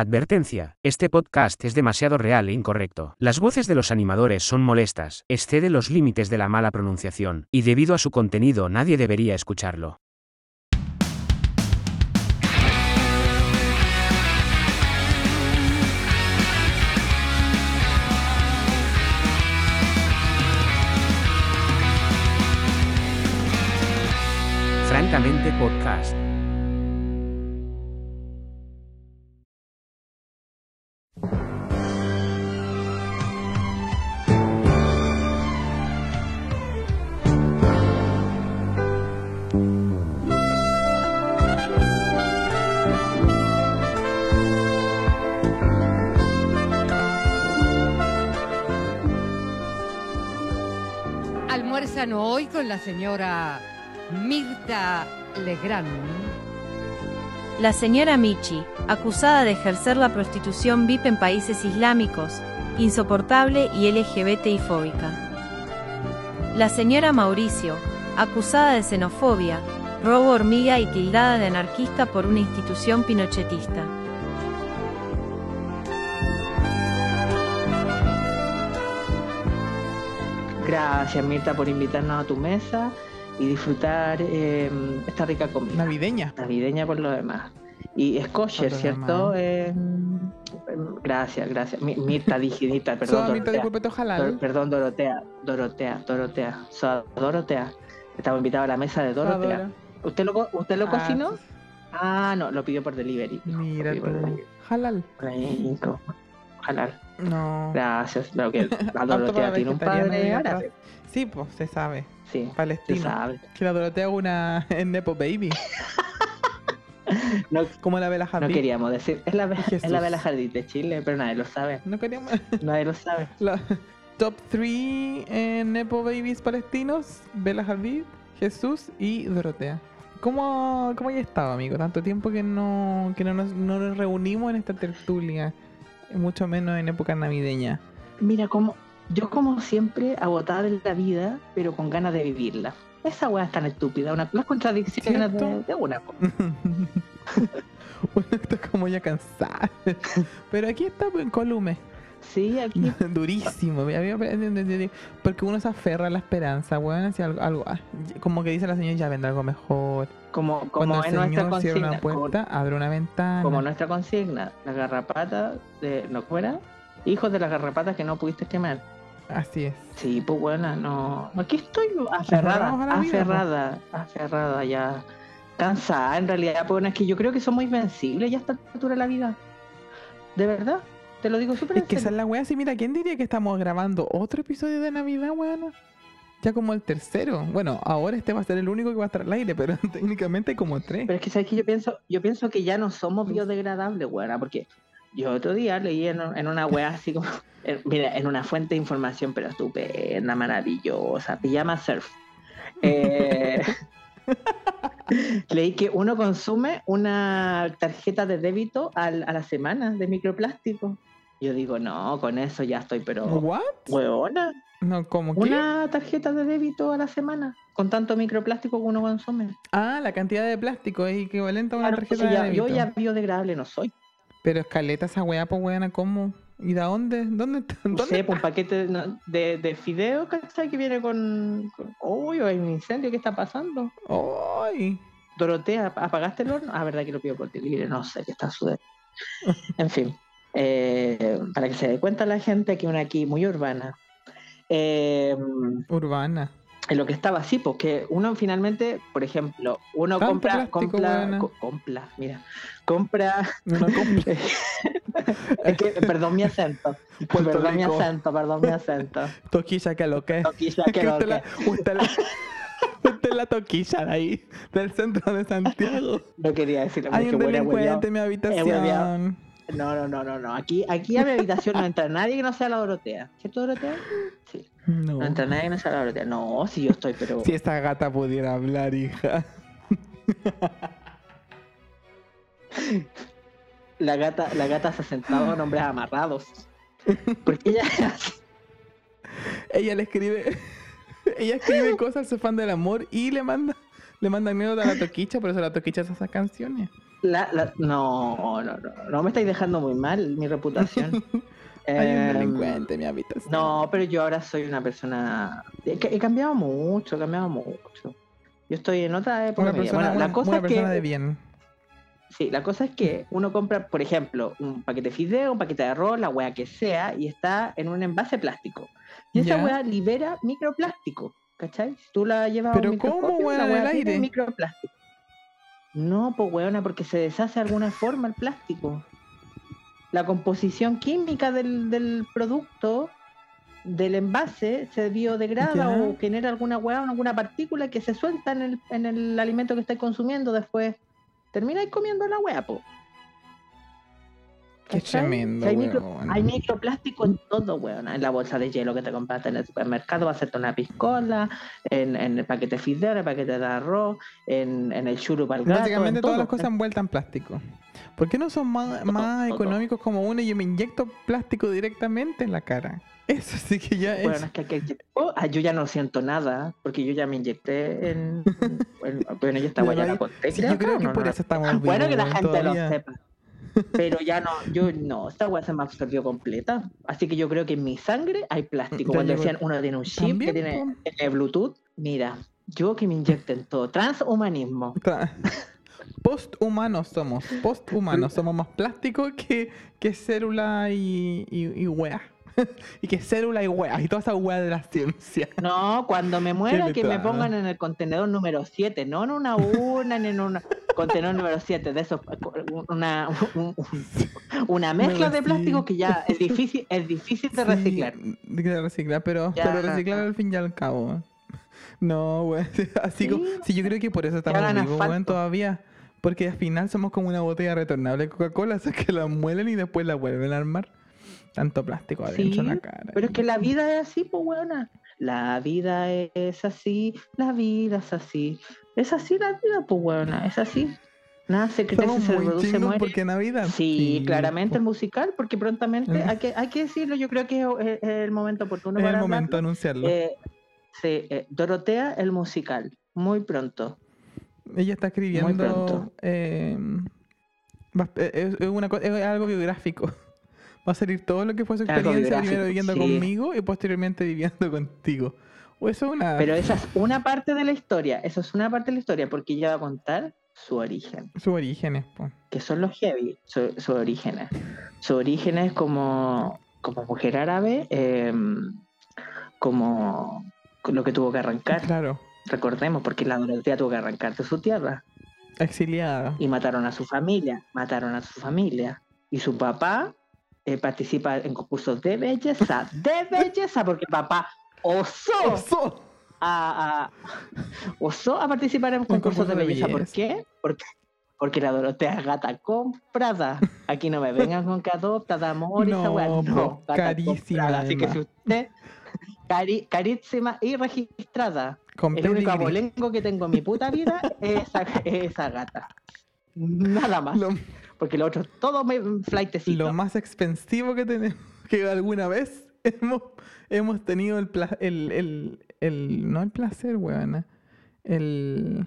Advertencia, este podcast es demasiado real e incorrecto. Las voces de los animadores son molestas, excede los límites de la mala pronunciación, y debido a su contenido nadie debería escucharlo. Francamente Podcast. Hoy con la señora Mirta Legrand. La señora Michi, acusada de ejercer la prostitución VIP en países islámicos, insoportable y LGBTI fóbica. La señora Mauricio, acusada de xenofobia, robo hormiga y tildada de anarquista por una institución pinochetista. Gracias Mirta por invitarnos a tu mesa y disfrutar eh, esta rica comida. Navideña. Navideña por lo demás. Y es kosher, ¿cierto? Eh, gracias, gracias. Mi- Mirta, dije Mirta, perdón. Dorotea. disculpe, ojalá. Dor- perdón, Dorotea, Dorotea, Dorotea. So- Dorotea. Estamos invitados a la mesa de Dorotea. ¿Usted lo, usted lo Ah, cocinó? sí, Ah, no, lo pidió por delivery. Mira tú. delivery. Halal. Rico. Halal. No. Gracias. Lo que la Dorotea tiene un padre árabe. Sí, pues se sabe. Sí, se Palestino. sabe. Que la Dorotea una en Nepo Baby. No, Como la Bella no Hadid. queríamos decir. Es la, Y es Jesús. la Bella Hadid de Chile, pero nadie lo sabe. No queríamos. Nadie lo sabe. La top 3 en Nepo Babies palestinos: Bella Hadid, Jesús y Dorotea. ¿Cómo, ¿Cómo ya estado, amigo? Tanto tiempo que no, que no, nos, no nos reunimos en esta tertulia. Mucho menos en época navideña. Mira, como yo como siempre agotada de la vida, pero con ganas de vivirla. Esa weá es tan estúpida, una, las contradicciones de, de una. Uno está como ya cansado. Pero aquí está en Colume. Sí, aquí. Durísimo. Porque uno se aferra a la esperanza, weón. Hacia algo, algo- ah, como que dice la señora, ya vendrá algo mejor. Como, Cuando como el es nuestra cierra como- abre una ventana. Como nuestra consigna, la garrapata de. ¿No fuera? Hijos de las garrapatas que no pudiste quemar. Así es. Sí, pues buena, no. Aquí estoy aferrada, vida, aferrada, aferrada ya. Cansada, en realidad, pues bueno, es que yo creo que somos invencibles ya a esta altura de la vida. De verdad, te lo digo súper Es que esa es la weá. Sí, mira, ¿quién diría que estamos grabando otro episodio de Navidad, weón? Ya como el tercero. Bueno, ahora este va a ser el único que va a estar al aire, pero técnicamente como tres. Pero es que sabes que yo pienso, yo pienso que ya no somos biodegradables, weón, porque yo otro día leí en, en una weá así como, en- mira, en una fuente de información, pero estupenda, maravillosa, Pijama Surf. Eh, leí que uno consume una tarjeta de débito al- a la semana de microplástico. Yo digo, no, con eso ya estoy, pero ¿What? weona, No, como que. una tarjeta de débito a la semana, con tanto microplástico que uno consume. Ah, la cantidad de plástico es equivalente a una Claro, tarjeta de ya- yo débito. ya biodegradable no soy. Pero escaleta esa weá, pues weona, ¿cómo? ¿Y de dónde? ¿Dónde está? No ¿Dónde sé, pues un paquete de, de, de fideos, ¿cachai? Que viene con. con- Uy, hay un incendio, ¿qué está pasando? ¡Ay! Dorotea, ¿apagaste el horno? Ah, verdad que lo pido por delivery, no sé qué está sucediendo. En fin, eh, para que se dé cuenta la gente que una aquí muy urbana. Eh, Urbana. en lo que estaba así, porque uno finalmente, por ejemplo, uno compra, plástico, compra, co- compra, mira, compra, No compra. es que, perdón mi acento, perdón mi acento, perdón mi acento. Toquilla que lo que. Toquilla que lo que. usted, la, usted es la toquilla de ahí, del centro de Santiago. No quería decirlo Hay un delincuente en mi habitación. No, no, no, no, no. Aquí, aquí a mi habitación no entra nadie que no sea la Dorotea. ¿Cierto, Dorotea? Sí. No. No entra nadie que no sea la Dorotea. No, si yo estoy, pero. Si esa gata pudiera hablar, hija. La gata, la gata se ha sentado en hombres amarrados. Porque ella. Ella le escribe. Ella escribe cosas al fan del amor y le manda Le mandan miedo a la toquicha, por eso la toquicha hace esas canciones. La, la- no, no, no, no me estáis dejando muy mal mi reputación. Hay un delincuente en mi habitación. No, pero yo ahora soy una persona. He, he cambiado mucho, he cambiado mucho. Yo estoy en otra época. Una persona, Bueno, una, la cosa una es persona que. de bien. Sí, la cosa es que uno compra, por ejemplo, un paquete de fideo, un paquete de arroz, la wea que sea, y está en un envase plástico. Y esa wea libera microplástico, ¿cachai? Si tú la llevas a Pero un ¿cómo, microscopio, wea, la en el wea tiene aire? microplástico. No, pues weona, porque se deshace de alguna forma el plástico. La composición química del, del producto, del envase, se biodegrada Ya. o genera alguna o alguna partícula que se suelta en el, en el alimento que estáis consumiendo después. Termináis comiendo la weá, po. Qué tremendo, hay, micro- hay microplástico en todo, weón. En la bolsa de hielo que te compraste en el supermercado va a hacerte una piscola, en, en el paquete de fideo, en el paquete de arroz, en, en el churro para el gato, Básicamente en todas todo. las cosas envueltas en plástico. ¿Por qué no son más, Todo, más todo. económicos como uno y yo me inyecto plástico directamente en la cara? Eso sí que ya es. Bueno, es que, que- que- oh, ah, yo ya no siento nada, porque yo ya me inyecté en... en- bueno, yo esta La weá ya la conté, sí, yo creo que No, por no. eso estamos. Bueno que la gente todavía. lo sepa. Pero ya no, yo no, esta weá se me absorbió completa. Así que yo creo que en mi sangre hay plástico. Cuando decían uno tiene un chip También, que tiene, Bluetooth, mira, yo que me inyecten todo. Transhumanismo. Tra- Posthumanos somos. Posthumanos. Somos más plástico que, que célula y, y, y wea. y que célula y wea. Y toda esa wea de la ciencia. No, cuando me muera que me pongan en el contenedor número 7, no en una urna ni en un contenedor número 7, de esos, una, un- un- una mezcla de plástico que ya es difícil, es difícil de Sí, reciclar. de reciclar, pero, Ya. pero reciclar al fin y al cabo. No, weón. Así Sí, como. Sí, yo creo que por eso estamos vivos, asfalto. todavía. Porque al final somos como una botella retornable de Coca-Cola, o sea que la muelen y después la vuelven a armar. Tanto plástico adentro en la Sí, cara. Pero es que la vida es así, pues buena. La vida es así, la vida es así. Es así la vida, pues buena, es así. Nace, crece, Somos se muy chingos muere. porque Navidad. Sí, claramente el musical, porque prontamente Mm. hay que, hay que decirlo, yo creo que es, es el momento oportuno Es el para momento de anunciarlo. Eh, sí, eh, Dorotea el musical, muy pronto. Ella está escribiendo. pronto. eh, va- eh, es, una es algo biográfico. Va a salir todo lo que fue su experiencia primero viviendo sí. conmigo y posteriormente viviendo contigo. O eso es una. Pero esa es una parte de la historia, eso es una parte de la historia, porque ella va a contar su origen. Sus orígenes, po. que son los heavy, su, su orígenes. Su origen es como, como mujer árabe, eh, como lo que tuvo que arrancar. Claro. Recordemos, porque la Dorotea tuvo que arrancar de su tierra Exiliada. y mataron a su familia, mataron a su familia. Y su papá eh, participa en concursos de belleza, de belleza, porque papá osó ¡Oso! a, a- osó a participar en concursos concurso de de belleza. ¿Por belleza. qué? Porque, porque la Dorotea es gata comprada. Aquí no me vengan con que adopta, de amor y esa No, weá. No, gata carísima, comprada. Así que si usted, cari- carísima y registrada, Con el único abolengo que tengo en mi puta vida es esa, es esa gata. Nada más. Lo, Porque lo otro, todo me flightecito. lo más expensivo que tenemos, que alguna vez hemos, hemos tenido el, pla- el, el, el- no el placer, weón, el,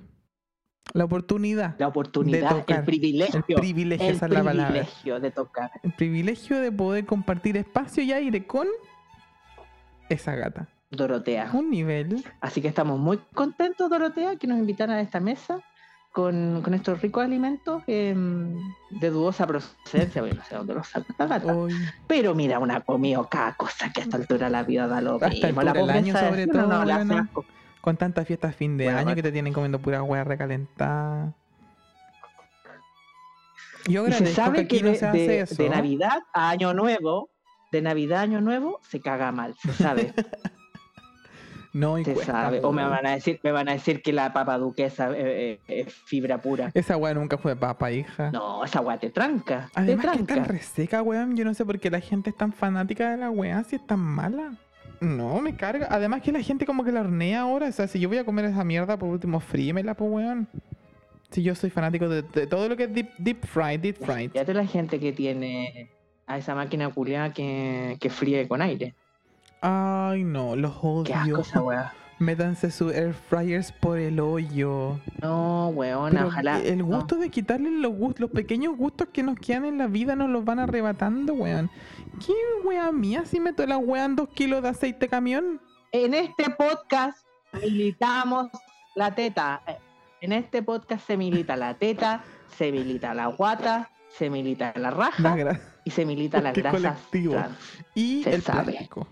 la oportunidad, La oportunidad, tocar. el privilegio. el privilegio, el esa es la palabra, privilegio de tocar. el privilegio de poder compartir espacio y aire con esa gata. Dorotea. Un nivel, Así que estamos muy contentos, Dorotea, que nos invitaran a esta mesa con, con estos ricos alimentos em, de dudosa procedencia. No sé dónde los saca esta gata. hoy, Pero mira, una comido cada cosa que a esta altura la vida da lo mismo. del pobreza año, sobre no, no, todo, bueno. con tantas fiestas fin de Bueno, año que te tienen comiendo pura hueá recalentada. Yo Y se que sabe que no de, se hace de- eso. de Navidad a Año Nuevo, de Navidad a Año Nuevo, se caga mal, se sabe, No, y se cuesta, sabe. O me van a decir, me van a decir que la papa duquesa eh, eh, es fibra pura. Esa weá nunca fue papa, hija. No, esa weá te tranca, Además te que es tan reseca, weón. Yo no sé por qué la gente es tan fanática de la weá si es tan mala. No, me carga. Además que la gente como que la hornea ahora. O sea, si yo voy a comer esa mierda, por último, fríemela, po, weón. Si yo soy fanático de, de todo lo que es deep, deep fried, deep fried. Fíjate la gente que tiene a esa máquina culiada que, que fríe con aire. Ay, no, los Qué asco odio. esa weá. Métanse sus air fryers por el hoyo. No, weona, Pero ojalá. el no. gusto de quitarle los, gust- los pequeños gustos que nos quedan en la vida nos los van arrebatando, weón. ¿Qué wea mía si meto la wea en dos kilos de aceite camión? En este podcast militamos la teta. En este podcast se milita la teta, se milita la guata, se milita la raja y se milita las grasas trans. y Se el sabe. plástico.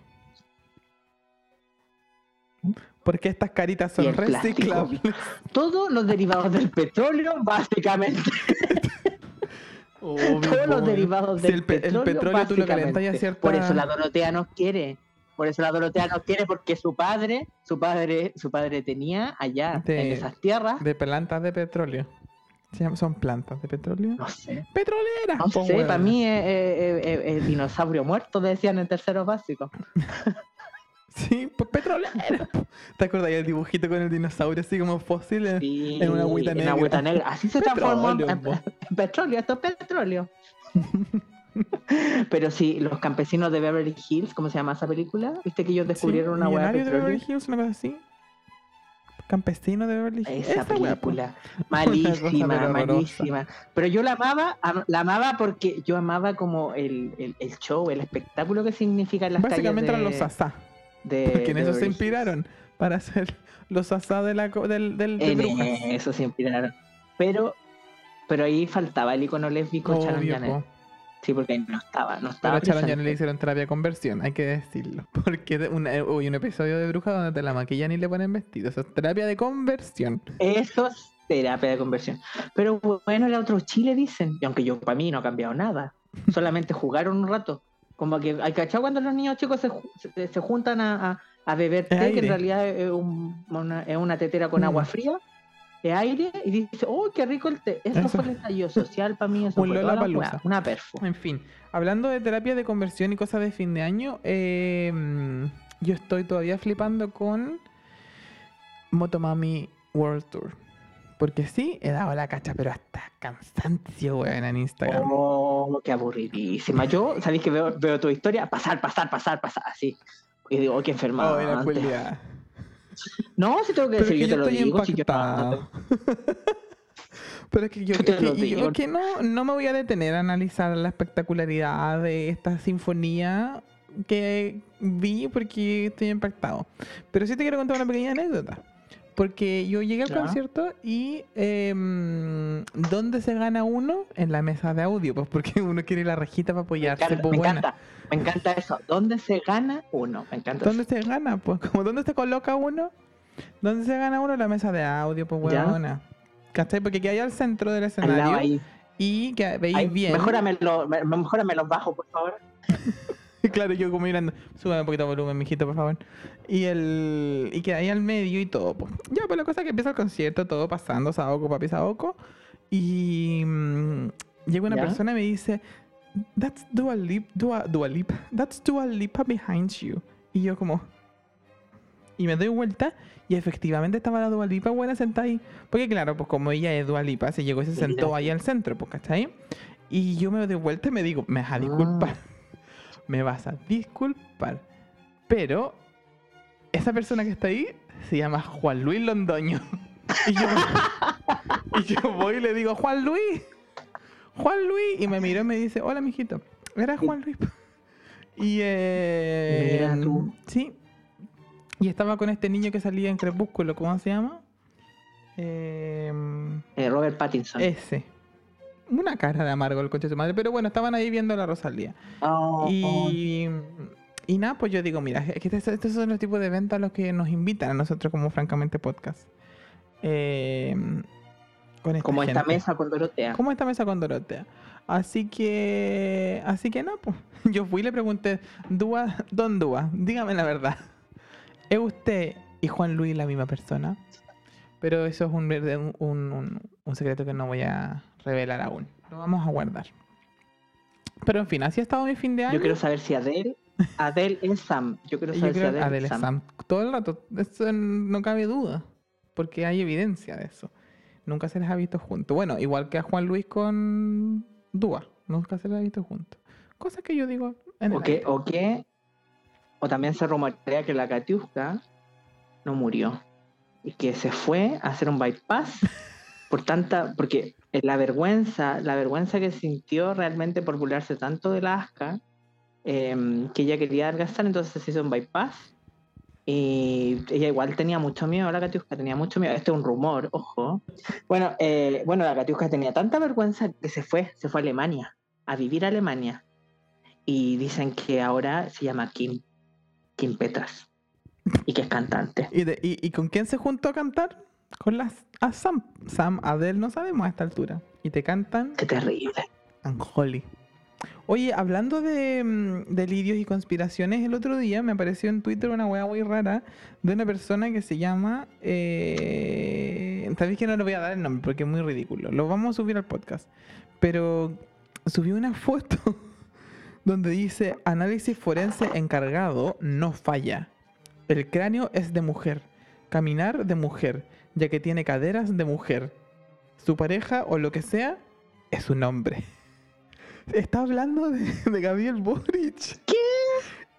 Porque estas caritas son plástico. reciclables. Todos los derivados del petróleo, básicamente. Obvio, Todos los derivados Si del el, pe- el petróleo, petróleo tú lo calentas y a básicamente. cierta... Por eso la Dorotea nos quiere. Por eso la Dorotea nos quiere porque su padre, su padre, su padre tenía allá De- en esas tierras, De plantas de petróleo. Son plantas de petróleo. no sé, Petroleras, no sé, para mí es, es- es- es dinosaurio muerto, decían en tercero básico. Sí, pues petroleras. po. ¿Te acuerdas del dibujito con el dinosaurio así como fósil? en- Sí, En una agüita en negra. agüita negra. Así se transformó en, Petróleo, en- esto es petróleo. Pero sí, los campesinos de Beverly Hills, ¿cómo se llama esa película? ¿Viste que ellos descubrieron Sí, una hueá de petróleo? Beverly Hills, una cosa así. Campesino de Beverly Hills. Esa película, malísima, malísima. Pero yo la amaba, am- la amaba porque yo amaba como el, el, el show, el espectáculo que significa en po. las Básicamente calles eran los asá. De- Porque en de eso se inspiraron para hacer los asá de la, del, del, de En brujas. eso se inspiraron. Pero, pero ahí faltaba el icono lésbico Obvio, Janet. po. Sí, porque ahí no estaba, no Pero estaba. a ya presente. no le hicieron terapia de conversión, hay que decirlo. Porque una, eh, hubo un episodio de Bruja donde te la maquillan y le ponen vestido. Eso es terapia de conversión. Eso es terapia de conversión. Pero bueno, era otro Chile, dicen. Y aunque yo para mí no ha cambiado nada. Solamente jugaron un rato. Como que, ¿hay cachado cuando los niños chicos se, se, se juntan a, a- a beber té, que en realidad es, un- una, es una tetera con Mm. agua fría, de aire, y dice, ¡oh, qué rico el té! Eso, Eso. fue el estallido social para mí, eso Un fue la weá, una perfo. En fin, hablando de terapia de conversión y cosas de fin de año, eh, mm, yo estoy todavía flipando con Motomami World Tour. Porque sí, he dado la cacha, pero hasta cansancio, weón, en Instagram. Oh, qué aburridísima. Yo, ¿sabéis que veo, veo tu historia? Pasar, pasar, pasar, pasar, así. Y digo, oh, qué enfermado. Oh, la culiada. No, si tengo que decir, que yo yo te lo estoy digo. si yo. Pero es que yo, que- yo que no, no me voy a detener a analizar la espectacularidad de esta sinfonía que vi porque estoy impactado. Pero sí te quiero contar una pequeña anécdota. Porque yo llegué al Ya. concierto y em, ¿dónde se gana uno? En la mesa de audio, pues porque uno quiere la rejita para Me apoyarse. encanta, pues, me buena. encanta, me encanta eso. ¿Dónde se gana uno? Me encanta ¿Dónde eso. se gana? Pues como ¿dónde se coloca uno? ¿Dónde se gana uno? La mesa de audio, pues huevona. ¿Cachai? Porque que hay al centro del escenario ahí. y que veis Ahí, bien. Mejórame, lo, me- mejórame los bajos, por favor. claro, yo como mirando, sube un poquito de volumen, mijito, por favor. Y el y que hay al medio y todo. pues. Ya, pues la cosa es que empieza el concierto, todo pasando, Saoko, papi Saoko. Y mm, llega una Ya. persona y me dice, That's Dua Lipa, Dua, Dua Lipa, that's Dua Lipa behind you. Y yo como... Y me doy vuelta y efectivamente estaba la Dua Lipa buena sentada ahí. Porque claro, pues como ella es Dua Lipa, se llegó y se sentó ahí al centro, pues, ¿cachai? Y yo me doy vuelta y me digo, me vas a disculpar. Me vas a disculpar. Pero esa persona que está ahí se llama Juan Luis Londoño. Y yo, y yo voy y le digo, Juan Luis, Juan Luis. Y me miró y me dice, hola, mijito. Era Juan Luis. Y eh, Mira tú. sí. Y estaba con este niño que salía en Crepúsculo, ¿cómo se llama? Eh, Eh, Robert Pattinson. ese. Una cara de amargo el coche de su madre. Pero bueno, estaban ahí viendo la Rosalía. Oh, oh. Y, y nada, pues yo digo, mira, es que estos, estos son los tipos de eventos a los que nos invitan a nosotros como Francamente Podcast. Eh, con esta Como esta mesa con Dorotea. Como esta mesa con Dorotea. Así que, así que no, pues. Yo fui y le pregunté, Dúa, Don Dúa, dígame la verdad. ¿Es usted y Juan Luis la misma persona? Pero eso es un, un- un secreto que no voy a revelar aún. Lo vamos a guardar. Pero en fin, así ha estado mi fin de año. Yo quiero saber si Adele, Adele es Sam. Yo quiero Yo saber si creo Adele, Adele es Sam. Sam. Todo el rato. Eso no cabe duda. Porque hay evidencia de eso. Nunca se les ha visto juntos. Bueno, igual que a Juan Luis con Dúa. Nunca se les ha visto juntos. Cosa que yo digo en el O que, o que, o también se rumorea que la Katiuska, no murió. Y que se fue a hacer un bypass por tanta, porque la vergüenza, la vergüenza que sintió realmente por burlarse tanto de la asca, em, que ella quería adelgazar, entonces se hizo un bypass. Y ella igual tenía mucho miedo, la Katiuska tenía mucho miedo. Este es un rumor, ojo. Bueno, eh, bueno, la Katiuska tenía tanta vergüenza que se fue, se fue a Alemania, a vivir a Alemania. Y dicen que ahora se llama Kim, Kim Petras, y que es cantante. ¿Y, de- y- y con quién se juntó a cantar? Con las a Sam. Sam, Adele, no sabemos a esta altura. Y te cantan Qué terrible. Unholy. Oye, hablando de mm, delirios y conspiraciones, el otro día me apareció en Twitter una weá muy rara de una persona que se llama. Eh... Sabéis que no le voy a dar el nombre porque es muy ridículo. Lo vamos a subir al podcast. Pero subió una foto donde dice: Análisis forense encargado no falla. El cráneo es de mujer. Caminar de mujer, ya que tiene caderas de mujer. Su pareja o lo que sea es un hombre. Está hablando de, de Gabriel Boric. ¿Qué?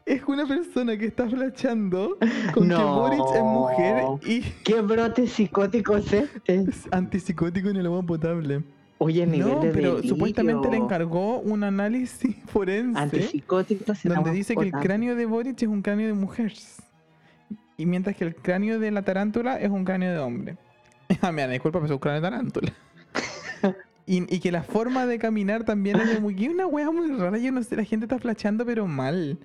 Es una persona que está flachando con que No. Boric es mujer y ¿Qué brote psicótico es este? es antipsicótico en el agua potable. Oye, el nivel No, de pero delirio. supuestamente le encargó un análisis forense Antipsicótico donde dice que el cráneo de Boric es un cráneo de mujer. Y mientras que el cráneo de la tarántula es un cráneo de hombre. Ah, mira, disculpa, pero es un cráneo de tarántula. y, y que la forma de caminar también es muy... y una wea muy rara, yo no sé, la gente está flachando pero mal.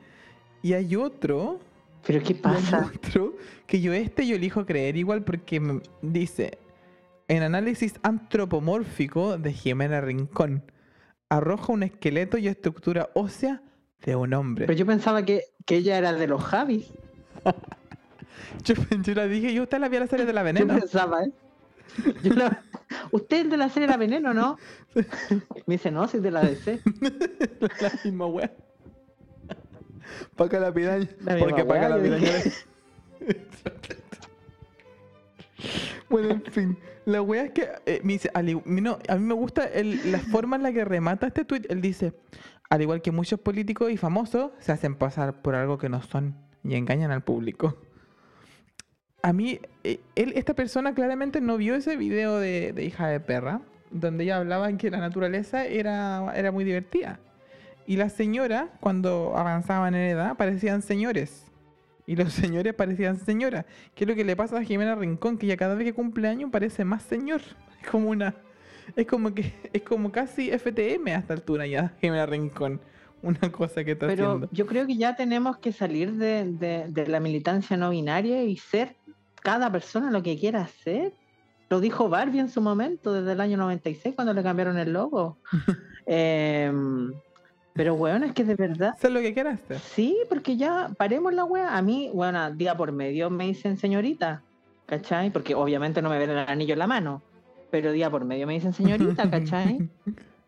Y hay otro, Pero ¿qué pasa? otro, que yo este yo elijo creer igual porque dice, en análisis antropomórfico de Jimena Rincón, arroja un esqueleto y estructura ósea de un hombre. Pero yo pensaba que, que ella era de los Javis. Yo, yo la dije, yo usted la vi a la serie de la Yo veneno. pensaba, ¿eh? Yo la- Usted es de la serie La Veneno, ¿no? Me dice, no, soy de la DC. la misma wea. Paca la piraña. La Porque paca wea, la yo piraña. bueno, en fin. La wea es que eh, me dice, al no, a mí me gusta el- la forma en la que remata este tweet. Él dice, al igual que muchos políticos y famosos, se hacen pasar por algo que no son y engañan al público. A mí, eh, él, esta persona claramente no vio ese video de, de hija de perra, donde ella hablaba en que la naturaleza era, era muy divertida. Y las señoras, cuando avanzaban en edad, parecían señores. Y los señores parecían señoras. ¿Qué es lo que le pasa a Jimena Rincón? Que ya cada vez que cumple años parece más señor. Es como una. Es como que. Es como casi FTM a esta altura ya, Jimena Rincón. Una cosa que está Pero haciendo. yo creo que ya tenemos que salir de, de- de la militancia no binaria y ser cada persona lo que quiera ser. Lo dijo Barbie en su momento, desde el año 96, cuando le cambiaron el logo. Em, pero bueno, es que de verdad. Sé lo que quieras hacer. Sí, porque ya paremos la wea. A mí, bueno, día por medio me dicen señorita, ¿cachai? Porque obviamente no me ven el anillo en la mano, pero día por medio me dicen señorita, ¿cachai?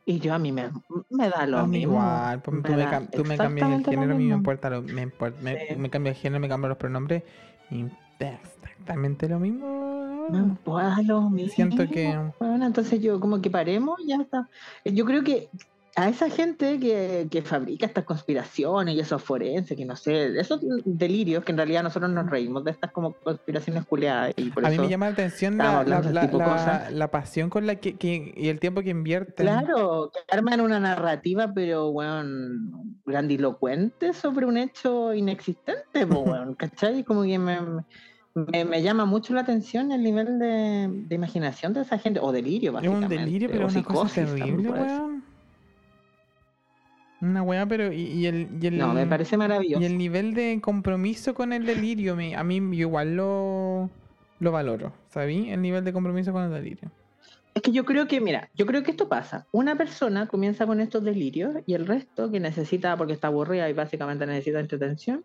Y yo a mí me, me da lo A mí mismo. igual, pues, tú, me tú me cambias el género, a mí me importa lo, me, importa, me, Sí. me cambio el género, me cambio los pronombres. Exactamente lo mismo. Lo mismo. Siento que- Bueno, entonces yo como que paremos, ya está. Yo creo que a esa gente que, que fabrica estas conspiraciones y esos forenses, que no sé, esos delirios, que en realidad nosotros nos reímos de estas como conspiraciones culeadas. Y por A mí eso, me llama la atención la, la- pasión con la que, que- y el tiempo que invierten. Claro, que arman una narrativa, pero, bueno, grandilocuente sobre un hecho inexistente, weón, ¿cachai? Como que me, me, me llama mucho la atención el nivel de, de imaginación de esa gente, o delirio, Es un básicamente. delirio, pero o una cosa terrible, weón. Una weá, pero y, y el, y el No, me parece maravilloso. y el nivel de compromiso con el delirio, me- a mí yo igual lo, lo valoro, ¿sabí? El nivel de compromiso con el delirio. Es que yo creo que, mira, yo creo que esto pasa. Una persona comienza con estos delirios y el resto que necesita, porque está aburrida y básicamente necesita entretención,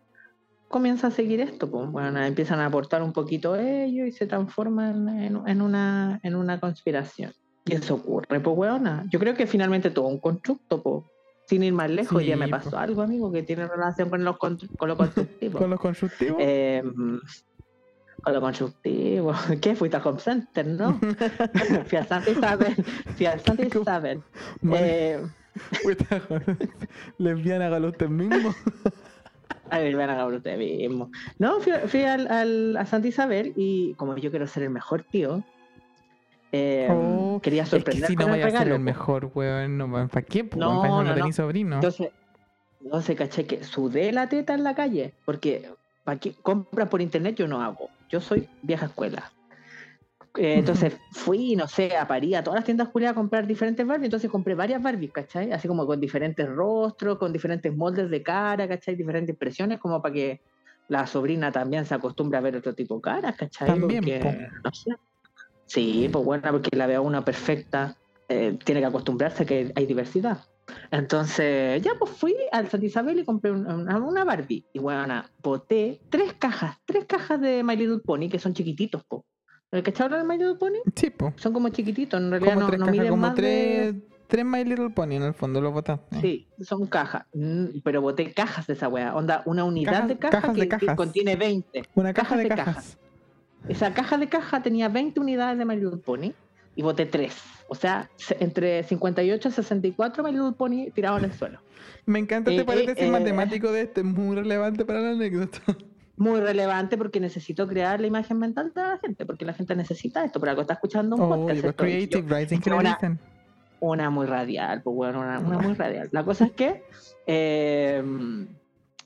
comienza a seguir esto. Pues, bueno, empiezan a aportar un poquito ellos y se transforman en, en una, en una conspiración. Y eso ocurre, pues, weona. Yo creo que finalmente todo un constructo, pues. Sin ir más lejos, Sí, ya me pasó algo, amigo, que tiene relación con, los con lo constructivo. Con los constructivos. Eh, con lo constructivo. ¿Qué? Fuiste a Home Center, ¿no? Fui a Santa Isabel. Fui a Santa. Isabel. Eh, Puta, joder. Lesbiana, hágalo usted mismo. A ver, van a agarrar ustedes mismos. No, fui, fui al, al- a Santa Isabel y como yo quiero ser el mejor tío, eh, Oh, quería Es que sorprender si no el voy a ser regalo, el mejor, weón. No, ¿Para qué? po, No, no, no no. sobrino. Entonces, entonces caché que sudé la teta en la calle, porque ¿para qué compras por internet? Yo no hago. Yo soy vieja escuela. Eh, entonces fui, no sé, a París, a todas las tiendas culiadas a comprar diferentes Barbies. Entonces compré varias Barbies, ¿cachai? Así como con diferentes rostros, con diferentes moldes de cara, ¿cachai? Diferentes expresiones, como para que la sobrina también se acostumbre a ver otro tipo de caras, ¿cachai? También, Porque, no sé. Sí, pues bueno, porque la veo una perfecta, eh, tiene que acostumbrarse a que hay diversidad. Entonces, ya pues fui al Santa Isabel y compré un- una, una Barbie. Y bueno, boté tres cajas, tres cajas de My Little Pony que son chiquititos, po. ¿El cachado de My Little Pony? Sí, po. Son como chiquititos, en realidad Como no, tres no cajas, miden como más tres, de... tres My Little Pony en el fondo, lo botaste. Sí, son cajas. Mm, Pero boté cajas de esa wea. Onda, una unidad Cajas- de caja cajas que, de que cajas. contiene 20. Una caja Cajas de cajas. Esa caja de caja tenía 20 unidades de My Little Pony y boté 3. O sea, se- entre 58 y 64 My Little Pony tirados en el suelo. Me encanta Eh, este paréntesis eh, matemático de este, es muy relevante para la anécdota. Muy relevante porque necesito crear la imagen mental de la gente, porque la gente necesita esto, pero algo está escuchando un Oh, podcast. esto, yo- creative writing, ¿qué le una- dicen? una muy radial, pues bueno, una, una muy radial. La cosa es que eh,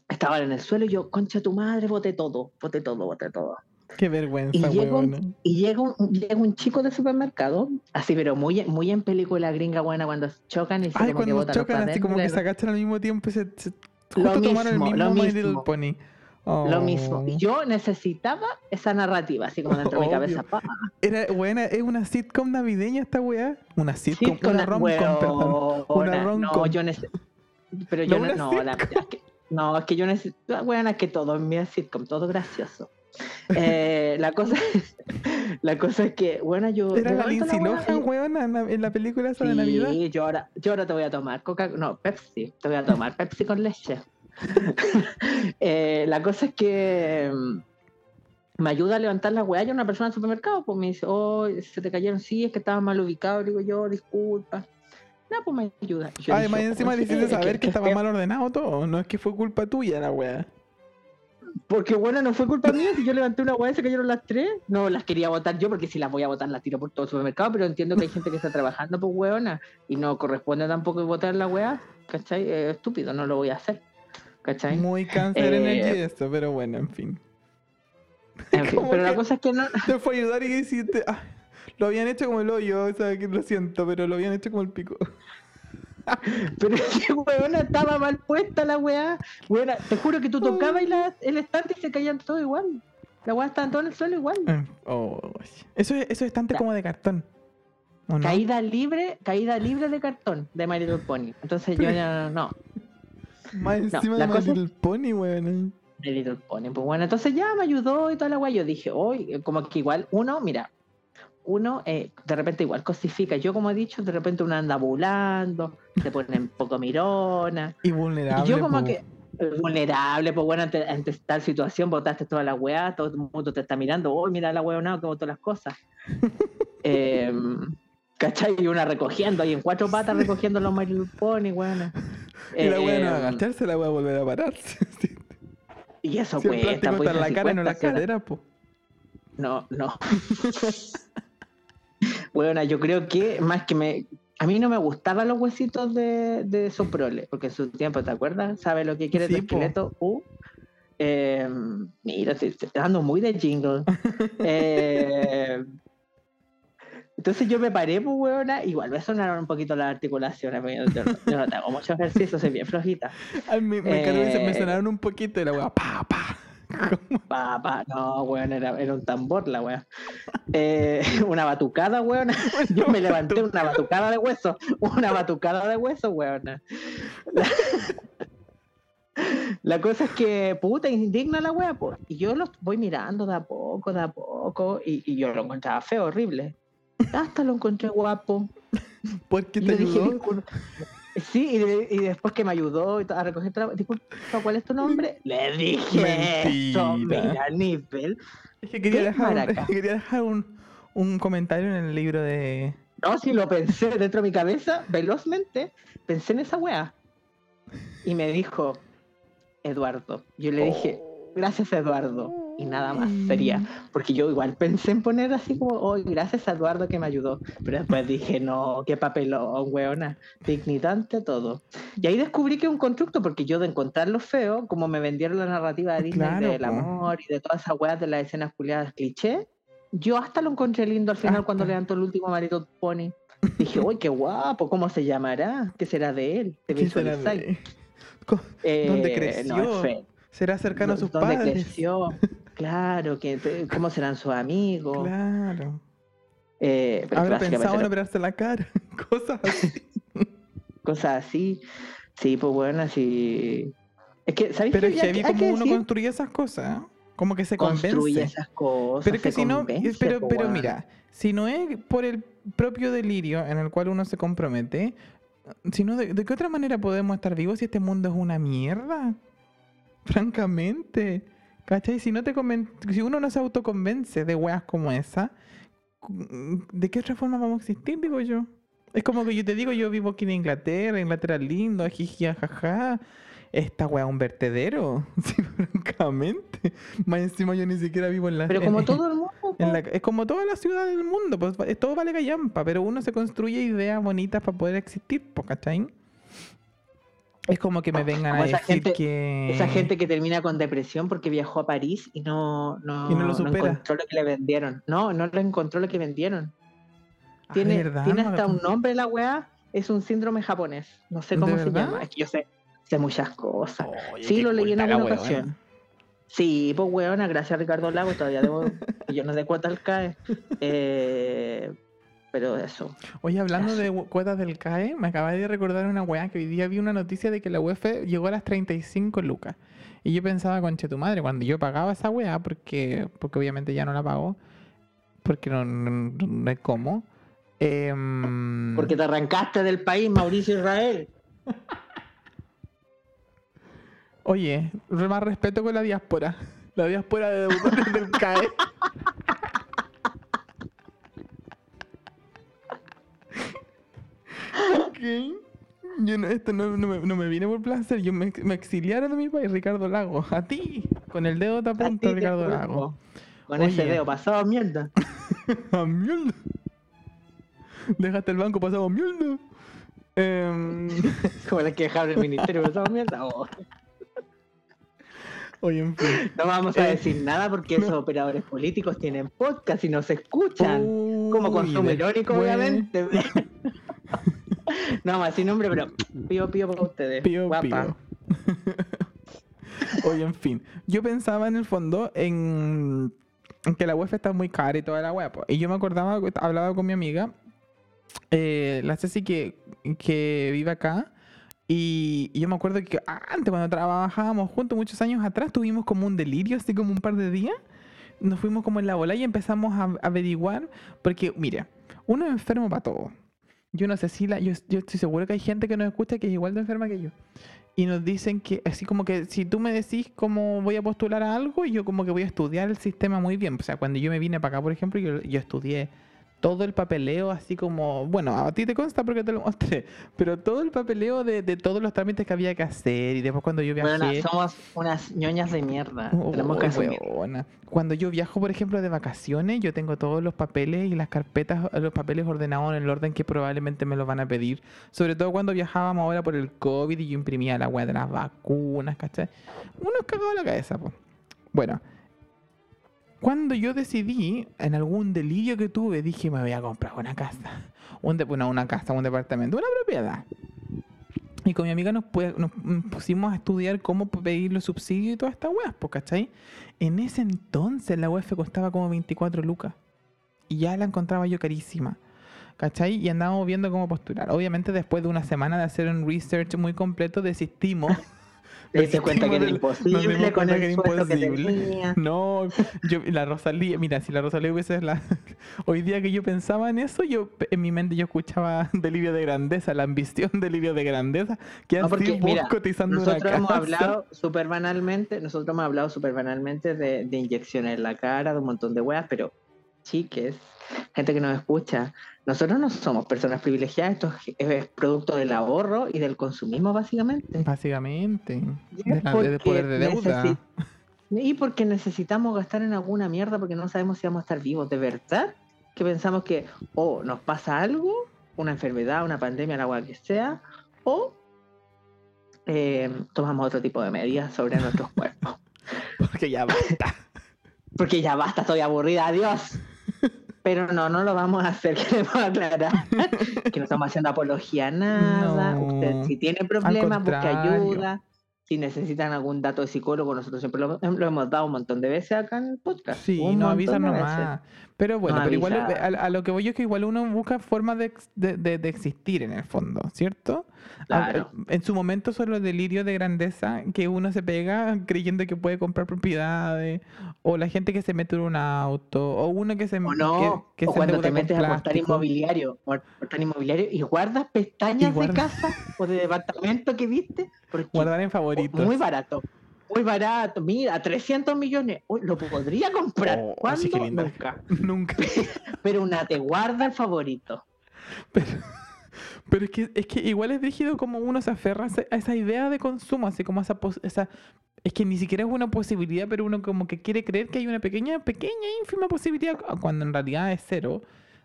estaban en el suelo y yo, concha tu madre, boté todo, boté todo, boté todo. Qué vergüenza, Y huevona. y llega un, llega un chico de supermercado, así, pero muy, muy en película gringa buena cuando chocan y se Ay, como que cuando los chocan así como que se agachan al mismo tiempo y se, justo tomaron el mismo, My. Little Pony. Lo Oh. mismo. Y yo necesitaba esa narrativa, así como dentro de mi cabeza. pa. Era buena, es una sitcom navideña esta weá. Una sitcom, Sitcom, una rom-com, perdón. Una No, rom-com. yo necesito. Pero No, yo no, no, la es que, no, es que yo necesito. Bueno, es que todo en mi es sitcom, todo gracioso. Eh, la cosa la cosa es que, bueno, yo. Era la Lindsay Lohan, weón, en la, película esa de Navidad. Sí, yo ahora, yo ahora te voy a tomar Coca, no, Pepsi, te voy a tomar Pepsi con leche. Eh, la cosa es que mm, me ayuda a levantar la weá y una persona del supermercado, pues me dice, oh, se te cayeron, sí, es que estaba mal ubicado, digo yo, disculpa. No, pues me ayuda. Yo Además, dije, encima "Oye, le hiciste es saber que, que estaba feo". mal ordenado todo. No es que fue culpa tuya la weá. Porque bueno, no fue culpa mía si yo levanté una weá y se cayeron las tres. No las quería votar yo porque si las voy a votar las tiro por todo el supermercado, pero entiendo que hay gente que está trabajando pues weona y no corresponde tampoco votar la weá, ¿cachai? Eh, estúpido, no lo voy a hacer. ¿Cachai? Muy cáncer Eh, energy esto, pero bueno, en fin. En fin, pero la cosa es que no. Te fue a ayudar y hiciste. ah, lo habían hecho como el hoyo, o sea, que lo siento, pero lo habían hecho como el pico. Pero es que weona estaba mal puesta la weá. Weona, te juro que tú tocabas y la- el estante y se caían todo igual. La weá estaba todo en el suelo igual. Eh, oh, eso es, eso es estante como de cartón. Caída libre, caída libre de cartón de My Little Pony. Entonces yo ya no. Más encima de cosa- My Little Pony, weón. My Little Pony. Pues bueno, entonces ya me ayudó y toda la weá. Yo dije, hoy, como que igual uno, mira, uno eh, de repente igual cosifica. Yo, como he dicho, de repente uno anda volando, se pone un poco mirona. Y vulnerable. Y yo como po. que eh, vulnerable, pues bueno, ante, ante tal situación botaste toda la weá, todo el mundo te está mirando, oh, mira la weá que botó las cosas. eh, ¿Cachai? Y una recogiendo ahí en cuatro patas recogiendo los Little Pony, weón. Y la weá no va a agacharse, la weá a volver a pararse. Y eso Si cuesta, pues, la cara, no en la cadera, po. No, no. bueno, yo creo que más que me. A mí no me gustaban los huesitos de, de Soprole, porque en su tiempo, ¿te acuerdas? ¿Sabes lo que quiere Sí, tu esqueleto? Uh. Eh, mira, te te estoy dando muy de jingle. Eh, entonces yo me paré, pues, weona. Igual me sonaron un poquito las articulaciones, porque yo, yo- no tengo mucho ejercicio, soy bien flojita. Ay, me, me se me Eh. sonaron un poquito y la weá, pa, pa. Pa, pa. No, weón, era, era un tambor la weón. Eh, una batucada, weón. Yo me levanté una batucada de hueso. Una batucada de hueso, weón. La, la cosa es que, puta, indigna la wea, pues. Y yo los voy mirando de a poco, de a poco. Y, y yo lo encontraba feo, horrible. Hasta lo encontré guapo. ¿Por qué Y te le dije, ayudó? "Disculpa". Sí, y, de- y después que me ayudó y todo, a recoger todo, disculpa, ¿cuál es tu nombre? Le dije eso, Mentira. mira, nivel. Es que quería ¿Qué dejar, un, maraca? quería dejar un, un comentario en el libro de. No, si lo pensé dentro de mi cabeza, velozmente, pensé en esa wea. Y me dijo, Eduardo. Yo le dije, Oh. gracias Eduardo. Y nada más Mm. sería. Porque yo igual pensé en poner así como, hoy gracias a Eduardo que me ayudó. Pero después dije, no, qué papelón, weona. Dignitante todo. Y ahí descubrí que es un constructo, porque yo de encontrarlo feo, como me vendieron la narrativa de Disney Claro, del amor y de todas esas weas de las escenas culiadas cliché, yo hasta lo encontré lindo al final cuando Hasta. levantó el último marito pony. Dije, uy, qué guapo, ¿cómo se llamará? ¿Qué será de él? ¿Te ¿Qué será de- Eh, ¿Dónde no, creció? feo. ¿Será cercano a sus ¿Dónde padres? creció? Claro, que, ¿cómo serán sus amigos? Claro. Eh, Habrá pensado en operarse la cara. Cosas así. cosas así. Sí, pues bueno, así. Es que, ¿sabéis Pero es heavy como uno decir, construye esas cosas. ¿eh? Como que se construye convence. esas cosas. Pero es que si no, pero, mira, si no es por el propio delirio en el cual uno se compromete, sino de, de qué otra manera podemos estar vivos si este mundo es una mierda? Francamente. ¿Cachai? Si no te conven- si uno no se autoconvence de weas como esa, ¿de qué otra forma vamos a existir, digo yo? Es como que yo te digo, yo vivo aquí en Inglaterra, Inglaterra es lindo, jiji, jaja. Esta wea es un vertedero, sí, francamente. Más encima yo ni siquiera vivo en la Pero en- como todo el mundo. la- es como toda la ciudad del mundo, pues es- todo vale callampa, pero uno se construye ideas bonitas para poder existir, pues, ¿cachai? Es como que me vengan Como a decir gente- que... Esa gente que termina con depresión porque viajó a París y no, no, Y no lo supera. encontró lo que le vendieron. No, no lo encontró lo que vendieron. Ah, Tiene, ¿verdad? tiene No hasta un nombre la weá. Es un síndrome japonés. No sé ¿De cómo se verdad? llama. Es que yo sé, sé muchas cosas. Oye, Sí, lo leí en alguna ocasión. Sí, pues weona, gracias a Ricardo Lago, todavía debo millones de cuotas al CAE. Eh, pero eso. Oye, hablando Eso. de cuotas del CAE, me acabé de recordar una weá que hoy día vi una noticia de que la UEF llegó a las 35 lucas. Y yo pensaba, conche tu madre, cuando yo pagaba esa weá, porque, porque obviamente ya no la pago, porque no, no, no- hay cómo. em, Porque te arrancaste del país, Mauricio Israel. Oye, más respeto con la diáspora. La diáspora de del CAE. ok. Yo no, esto no, no me, no me vine por placer. Yo me, me exiliaron de mi país, Ricardo Lago. A ti. Con el dedo te A apunto, te Ricardo culpo. Lago. Con ese dedo pasado mierda. A mierda. Dejaste el banco pasado a mierda. Em, Como que dejaron el ministerio pasado mierda. Oh, oye, en fin. No vamos a Eh, decir nada porque esos operadores políticos tienen podcast y nos escuchan. Como Uy, consumo irónico, después- obviamente. no a decir nombre, pero pío pío para ustedes. Pío, Guapa. pío. Oye, en fin. Yo pensaba en el fondo en, en que la UEF está muy cara y toda la po. Y yo me acordaba, hablaba con mi amiga, eh, la Ceci que, que vive acá. Y, y yo me acuerdo que antes, cuando trabajábamos juntos, muchos años atrás, tuvimos como un delirio, así como un par de días. Nos fuimos como en la bola y empezamos a averiguar. Porque, mire, uno es enfermo para todo. Yo no sé si la. Yo, yo estoy seguro que hay gente que nos escucha que es igual de enferma que yo. Y nos dicen que, así como que si tú me decís cómo voy a postular a algo, yo como que voy a estudiar el sistema muy bien. O sea, cuando yo me vine para acá, por ejemplo, yo, yo estudié todo el papeleo, así como, bueno, a ti te consta porque te lo mostré, pero todo el papeleo de, de todos los trámites que había que hacer. Y después cuando yo viajé. Bueno, somos unas ñoñas de mierda. Oh, Tenemos que asumir. weona. Cuando yo viajo, por ejemplo, de vacaciones, yo tengo todos los papeles y las carpetas, los papeles ordenados en el orden que probablemente me los van a pedir. Sobre todo cuando viajábamos ahora por el COVID y yo imprimía la weá de las vacunas, ¿cachai? Uno es cagado la cabeza, pues. Bueno, cuando yo decidí, en algún delirio que tuve, dije, me voy a comprar una casa. Un de- una casa, un departamento, una propiedad. Y con mi amiga nos, mm, pusimos a estudiar cómo pedir los subsidios y todas estas weas, pues, ¿cachai? En ese entonces la UEF costaba como 24 lucas. Y ya la encontraba yo carísima. ¿Cachai? Y andábamos viendo cómo postular. Obviamente después de una semana de hacer un research muy completo, desistimos. Te diste cuenta que era de- nos imposible con el que era sueldo que imposible. tenía. No, yo, la Rosalía, mira, si la Rosalía hubiese la... Hoy día que yo pensaba en eso, yo en mi mente yo escuchaba Delirio de Grandeza, la ambición Delirio de Grandeza, que No, así porque, vos mira, cotizando una Nosotros hemos casa. hablado súper banalmente, nosotros hemos hablado súper banalmente de, de inyecciones en la cara, de un montón de weas, pero chiques, gente que nos escucha, nosotros no somos personas privilegiadas, esto es, producto del ahorro y del consumismo básicamente. Básicamente. De la- de poder de deuda. Y porque necesitamos gastar en alguna mierda porque no sabemos si vamos a estar vivos. ¿De verdad? Que pensamos que o nos pasa algo, una enfermedad, una pandemia, la agua que sea, o eh, tomamos otro tipo de medidas sobre nuestros cuerpos. Porque ya basta. Porque ya basta, estoy aburrida, adiós. Pero no, no lo vamos a hacer, queremos aclarar. Que no estamos haciendo apología a nada. No, Usted, si tiene problemas, busque ayuda. Si necesitan algún dato de psicólogo, nosotros siempre lo, lo hemos dado un montón de veces acá en el podcast. Sí, un no avisan nomás. Pero bueno, No pero igual a, a lo que voy yo es que igual uno busca formas de, de, de- de existir en el fondo, ¿cierto? A-. En su momento son los delirios de grandeza que uno se pega creyendo que puede comprar propiedades, o la gente que se mete en un auto, o uno que se, O que- no, que o se cuando te metes a portal inmobiliario, portal inmobiliario y guardas pestañas Y guarda- de casa o de departamento que viste, porque Guardar en favoritos. muy barato, muy barato, mira, 300 millones, Uy, lo podría comprar, Oh, ¿cuándo? sí. Nunca, Nunca. pero una te guarda el favorito. Pero, pero es que es que igual es rígido como uno se aferra a esa- idea de consumo, así como esa, esa es que ni siquiera es una posibilidad, pero uno como que quiere creer que hay una pequeña, pequeña, ínfima posibilidad, cu- cuando en realidad es cero,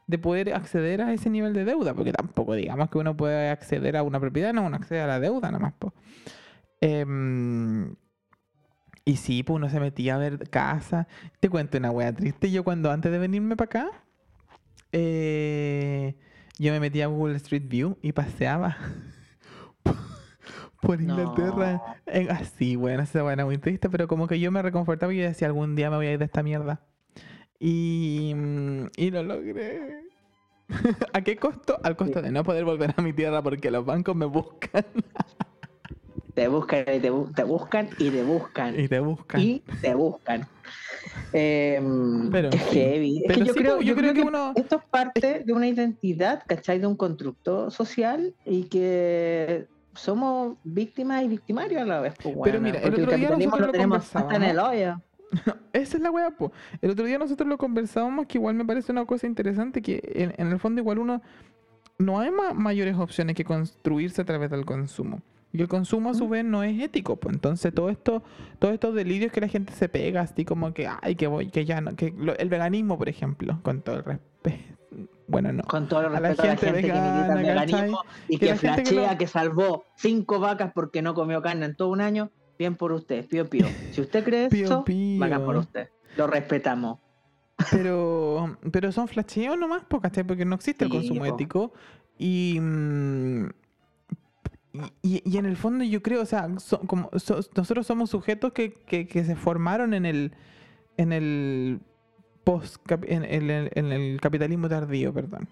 de poder acceder a ese nivel de deuda, porque tampoco digamos que uno puede acceder a una propiedad, no, uno accede a la deuda nada más. po. Y sí, pues uno se metía a ver casa. Te cuento una wea triste. Yo cuando antes de venirme para acá, eh, yo me metía a Google Street View y paseaba por Inglaterra. No. Así, bueno, esa buena muy triste, pero como que yo me reconfortaba y yo decía, algún día me voy a ir de esta mierda. Y, y lo logré. ¿A qué costo? Al costo de no poder volver a mi tierra porque los bancos me buscan Te buscan y te, bu- te buscan y te buscan y te buscan. y te buscan. Pero, es Pero que yo sí, creo, pues, yo creo que, uno- esto es parte de una identidad, ¿cachai? De un constructo social y que somos víctimas y victimarios a la vez. pues, Pero weona, mira, el otro día nosotros lo lo tenemos hasta en el hoyo. Esa es la weá, po. El otro día nosotros lo conversábamos, que igual me parece una cosa interesante, que en, en el fondo igual uno... No hay ma- mayores opciones que construirse a través del consumo. Y el consumo a su vez no es ético, pues entonces todo esto, todos estos delirios que la gente se pega, así como que, ay, que voy, que ya no, que lo- el veganismo, por ejemplo, con todo el respeto. Bueno, no. Con todo el A la respeto a la gente gente, que milita vegana, el veganismo y Que que, la gente que flashea que salvó cinco vacas porque no comió carne en todo un año, bien por usted, pío pío. Si usted cree Pío, eso, pío. bacán por usted. Lo respetamos. Pero, pero son flasheos nomás. Porque no existe el consumo po. ético. Y, mm, y, y- en el fondo yo creo, o sea, so- como, so- nosotros somos sujetos que, que, que se formaron en el en el post en, en el, en el capitalismo tardío, perdón.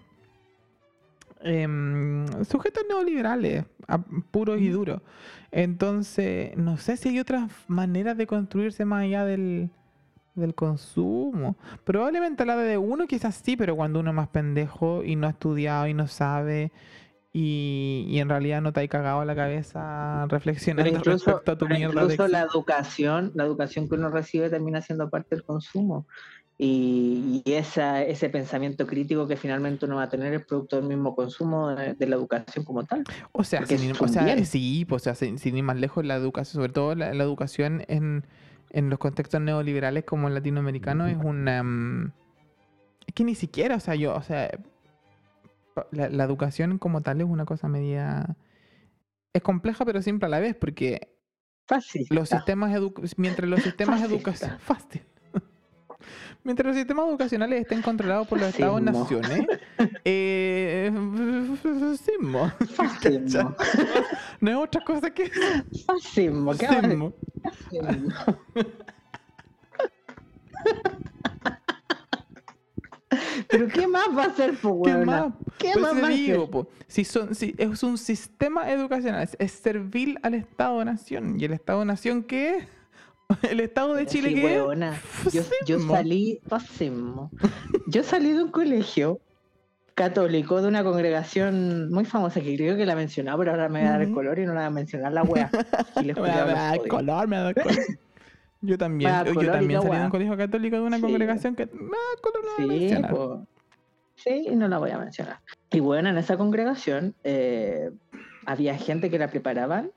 Em, sujetos neoliberales, puros y duros. Entonces, no sé si hay otras maneras de construirse más allá del, del consumo. Probablemente a la de uno quizás sí, pero cuando uno es más pendejo y no ha estudiado y no sabe y, y en realidad no te hay cagado la cabeza reflexionando incluso, respecto a tu mierda de incluso la ex- educación, la educación que uno recibe termina siendo parte del consumo. Y, y esa, ese pensamiento crítico que finalmente uno va a tener es producto del mismo consumo de, de la educación como tal. O sea, sin o sea, sí, pues, o sea, sin, sin ir más lejos, la educación, sobre todo la, la educación en, en los contextos neoliberales como el latinoamericano, es una... mm, es que ni siquiera, o sea, yo, o sea, la, la educación como tal es una cosa media... Es compleja, pero simple a la vez, porque Fácil. los sistemas edu- mientras los sistemas educacionales fácil mientras los sistemas educacionales estén controlados por los Fascismo. estados naciones eh, fascismo. Fascismo. no es otra cosa que Fascismo. ¿Qué va- fascismo. Pero ¿qué más va a hacer, po, ¿Qué weona? más? ¿Qué Por más va a digo, hacer? po, si son, si es un sistema educacional, es, servil al Estado-Nación. ¿Y el Estado-Nación qué es? ¿El Estado de Chile Sí, qué weona. Yo, yo salí, fascismo. Yo salí de un colegio católico de una congregación muy famosa que creo que la he mencionado, pero ahora me voy a dar el color y no la voy a mencionar la wea. Y les Me da- me da culiados los odio. color, me da color. Yo también, yo color y también salí de un colegio católico de una Sí. congregación que. Ah, no la voy a Sí, mencionar. po. sí, no la voy a mencionar. Y bueno, en esa congregación eh, había gente que la preparaban,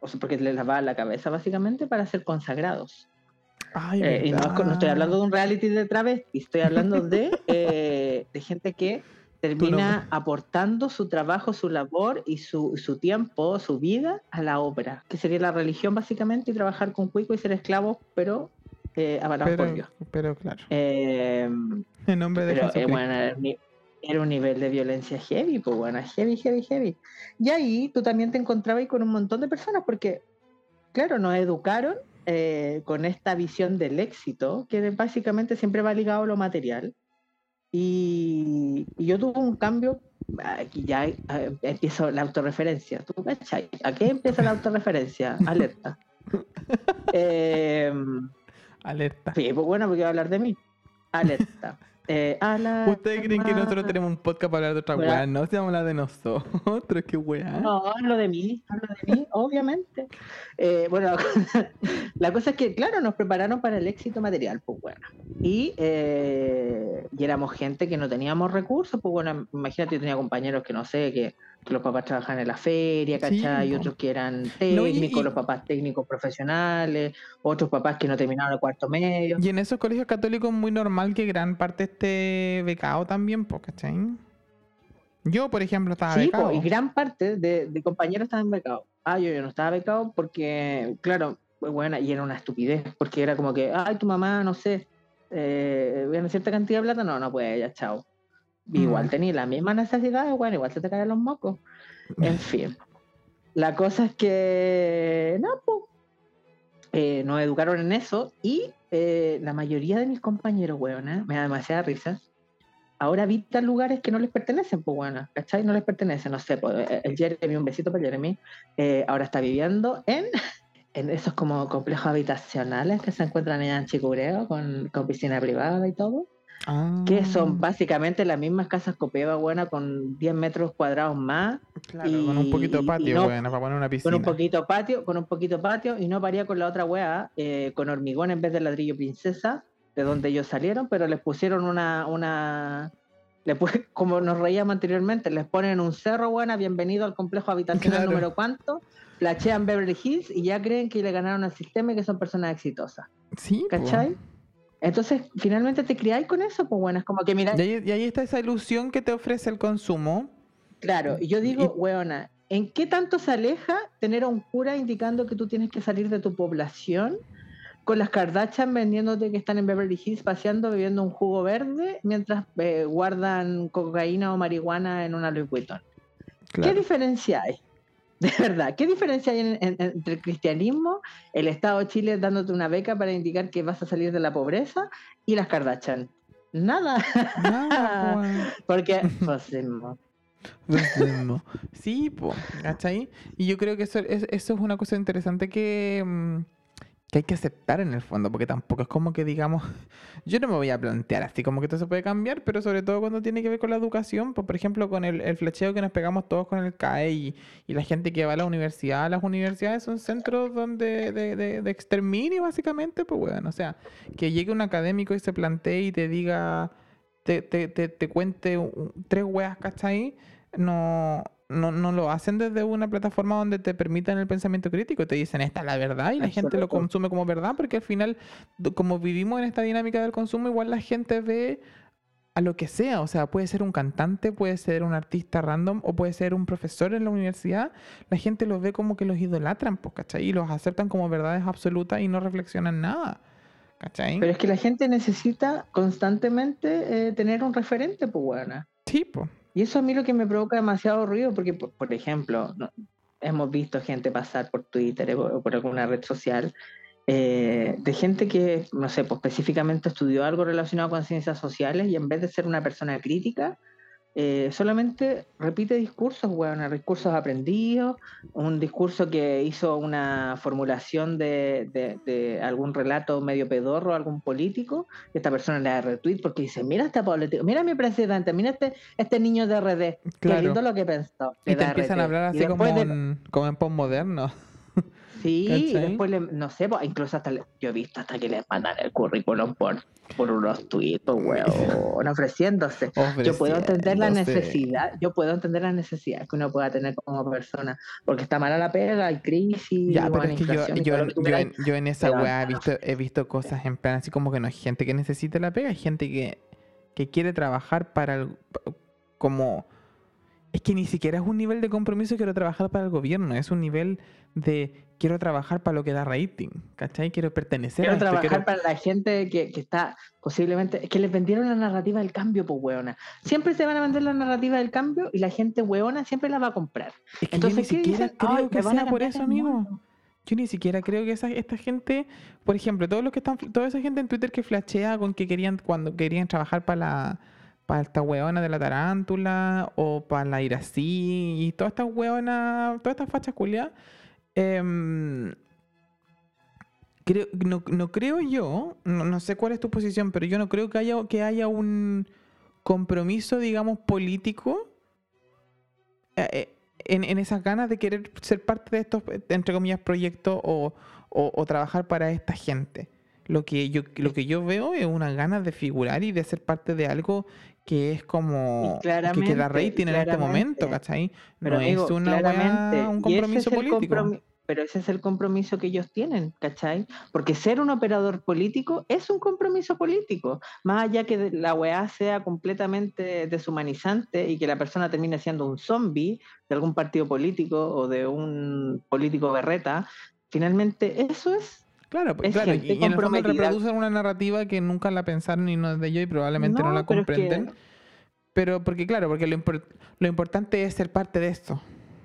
o sea, porque les lavaban la cabeza básicamente para ser consagrados. Ay, Eh, y no, no estoy hablando de un reality de travesti, estoy hablando de, eh, de gente que termina aportando su trabajo, su labor y su, su tiempo, su vida a la obra, que sería la religión básicamente, y trabajar con cuico y ser esclavos, pero eh, avalados por Dios. pero claro, Eh, en nombre de pero eh, bueno, era un nivel de violencia heavy, pues bueno, heavy, heavy, heavy. Y ahí tú también te encontrabas con un montón de personas, porque, claro, nos educaron eh, con esta visión del éxito, que básicamente siempre va ligado a lo material. Y, y yo tuve un cambio, aquí ya eh, empiezo la autorreferencia. ¿Tú cachai? ¿A qué empieza la autorreferencia? Alerta. Em, Alerta. Sí, pues bueno, porque voy a hablar de mí. Alerta. Eh, ¿Ustedes creen que nosotros tenemos un podcast para hablar de otra Weá. No, se vamos a hablar de nosotros, qué weá. No, hablo de mí, hablo de mí, obviamente. Eh, bueno, la cosa es que, claro, nos prepararon para el éxito material, pues bueno. Y, eh, y éramos gente que no teníamos recursos, pues bueno, imagínate, yo tenía compañeros que no sé, que los papás trabajaban en la feria, Sí, ¿cachai? y po. otros que eran No, y- técnicos, los papás técnicos profesionales, otros papás que no terminaron el cuarto medio. Y en esos colegios católicos es muy normal que gran parte esté becado también, ¿cachai? Yo, por ejemplo, estaba Sí, becado. po, y gran parte de, de compañeros estaban becados. Ah, yo, yo no estaba becado porque, claro, pues, bueno, y era una estupidez, porque era como que, ay, tu mamá, no sé, eh, gana cierta cantidad de plata, no, no puede, ya, chao. Igual Mm. tenía las mismas necesidades, bueno, igual se te caen los mocos. En fin. La cosa es que, no, pues, eh, nos educaron en eso y eh, la mayoría de mis compañeros, weona, me da demasiada risa, ahora habitan lugares que no les pertenecen, pues bueno, ¿cachai? No les pertenecen, no sé, pues, eh, el Jeremy, un besito para Jeremy, eh, ahora está viviendo en, en esos como complejos habitacionales que se encuentran allá en Chicureo, con, con piscina privada y todo, Ah, que son básicamente las mismas casas Copeva, buena, con 10 metros cuadrados más, Claro, con un poquito de y- y patio, no- bueno, para poner una piscina. con un poquito patio, con un poquito patio, y no paría con la otra weá, eh, con hormigón en vez de ladrillo princesa, de donde ellos salieron, pero les pusieron una, una pu- como nos reíamos anteriormente, les ponen un cerro buena, bienvenido al complejo habitacional Claro. número cuánto, flashean Beverly Hills y ya creen que le ganaron al sistema y que son personas exitosas. Sí, po. Entonces, finalmente te criáis con eso, pues bueno, es como que mira, Y ahí, y ahí está esa ilusión que te ofrece el consumo. Claro, y yo digo, Y- weona, ¿en qué tanto se aleja tener a un cura indicando que tú tienes que salir de tu población con las Kardashian vendiéndote que están en Beverly Hills paseando, bebiendo un jugo verde mientras eh, guardan cocaína o marihuana en una Louis Vuitton? ¿Qué diferencia hay? De verdad, ¿qué diferencia hay en- en- entre el cristianismo, el Estado de Chile dándote una beca para indicar que vas a salir de la pobreza y las Kardashian? Nada, Nada, porque pues. Sí, po, ¿cachai? Y yo creo que eso es, eso es una cosa interesante que, mm, que hay que aceptar en el fondo, porque tampoco es como que digamos, yo no me voy a plantear así como que todo se puede cambiar, pero sobre todo cuando tiene que ver con la educación, pues, por ejemplo, con el, el flecheo que nos pegamos todos con el CAE y, y la gente que va a la universidad, las universidades son centros donde de, de, de exterminio básicamente, pues bueno, o sea, que llegue un académico y se plantee y te diga, te, te, te, te cuente un- tres weas, ¿cachai? No, no, no lo hacen desde una plataforma donde te permitan el pensamiento crítico. Te dicen, esta es la verdad y la gente lo consume como verdad porque al final, como vivimos en esta dinámica del consumo, igual la gente ve a lo que sea. O sea, puede ser un cantante, puede ser un artista random o puede ser un profesor en la universidad. La gente los ve como que los idolatran, pues, ¿cachai? Y los aceptan como verdades absolutas y no reflexionan nada. ¿Cachai? Pero es que la gente necesita constantemente eh, tener un referente, pues buena. Sí, pues. Y eso a mí lo que me provoca demasiado ruido, porque, por, por ejemplo, no- hemos visto gente pasar por Twitter o o por alguna red social, eh, de gente que, no sé, pues específicamente estudió algo relacionado con ciencias sociales y en vez de ser una persona crítica, eh, solamente repite discursos, bueno, discursos aprendidos, un discurso que hizo una formulación de, de- de algún relato medio pedorro, algún político, y esta persona le da retweet porque dice, mira este político, mira mi presidente, mira este, este niño de RD, qué Claro. lindo lo que pensó. Y te empiezan a hablar así como de- en, como en postmoderno. Sí, y después, le- no sé, incluso hasta le- yo he visto hasta que les mandan el currículum por, por unos pues, weón, ofreciéndose. Yo puedo entender la necesidad, yo puedo entender la necesidad que uno pueda tener como persona, porque está mala la pega, hay crisis, Ya, pero es que yo, que en, yo en esa weá he visto, he visto cosas en plan así como que no hay gente que necesite la pega, hay gente que, que quiere trabajar para el, como es que ni siquiera es un nivel de compromiso quiero trabajar para el gobierno, es un nivel de quiero trabajar para lo que da rating, ¿cachai? Quiero pertenecer Quiero a esto, trabajar quiero- para la gente que, que está posiblemente. Que les vendieron la narrativa del cambio, pues, weona. Siempre se van a vender la narrativa del cambio y la gente, weona, siempre la va a comprar. Es que Entonces, yo ni ¿qué siquiera dicen? Ay, creo me que sea por eso, amigo. Yo ni siquiera creo que esa, esta gente, por ejemplo, todos los que están, toda esa gente en Twitter que flashea con que querían, cuando querían trabajar para la, para esta hueona de la tarántula, o para la Irací, y todas estas hueonas, todas estas fachas culiadas, em, creo, no, no creo yo, no, no sé cuál es tu posición, pero yo no creo que haya, que haya un compromiso, digamos, político eh, eh, en, en esas ganas de querer ser parte de estos, entre comillas, proyectos o, o- o trabajar para esta gente. Lo que, yo, lo que yo veo es una ganas de figurar y de ser parte de algo que es como que, que da claramente, rating en este momento, ¿cachai? Pero no amigo, es una weá, un compromiso es político. pero ese es el compromiso que ellos tienen, ¿cachai? Porque ser un operador político es un compromiso político, más allá que la weá sea completamente deshumanizante y que la persona termine siendo un zombie de algún partido político o de un político berreta, finalmente eso es Claro, pues, es claro, y, en el fondo reproducen una narrativa que nunca la pensaron y no es de ellos y probablemente no, la pero es que- comprenden. Pero porque, claro, porque lo, impor- lo importante es ser parte de esto.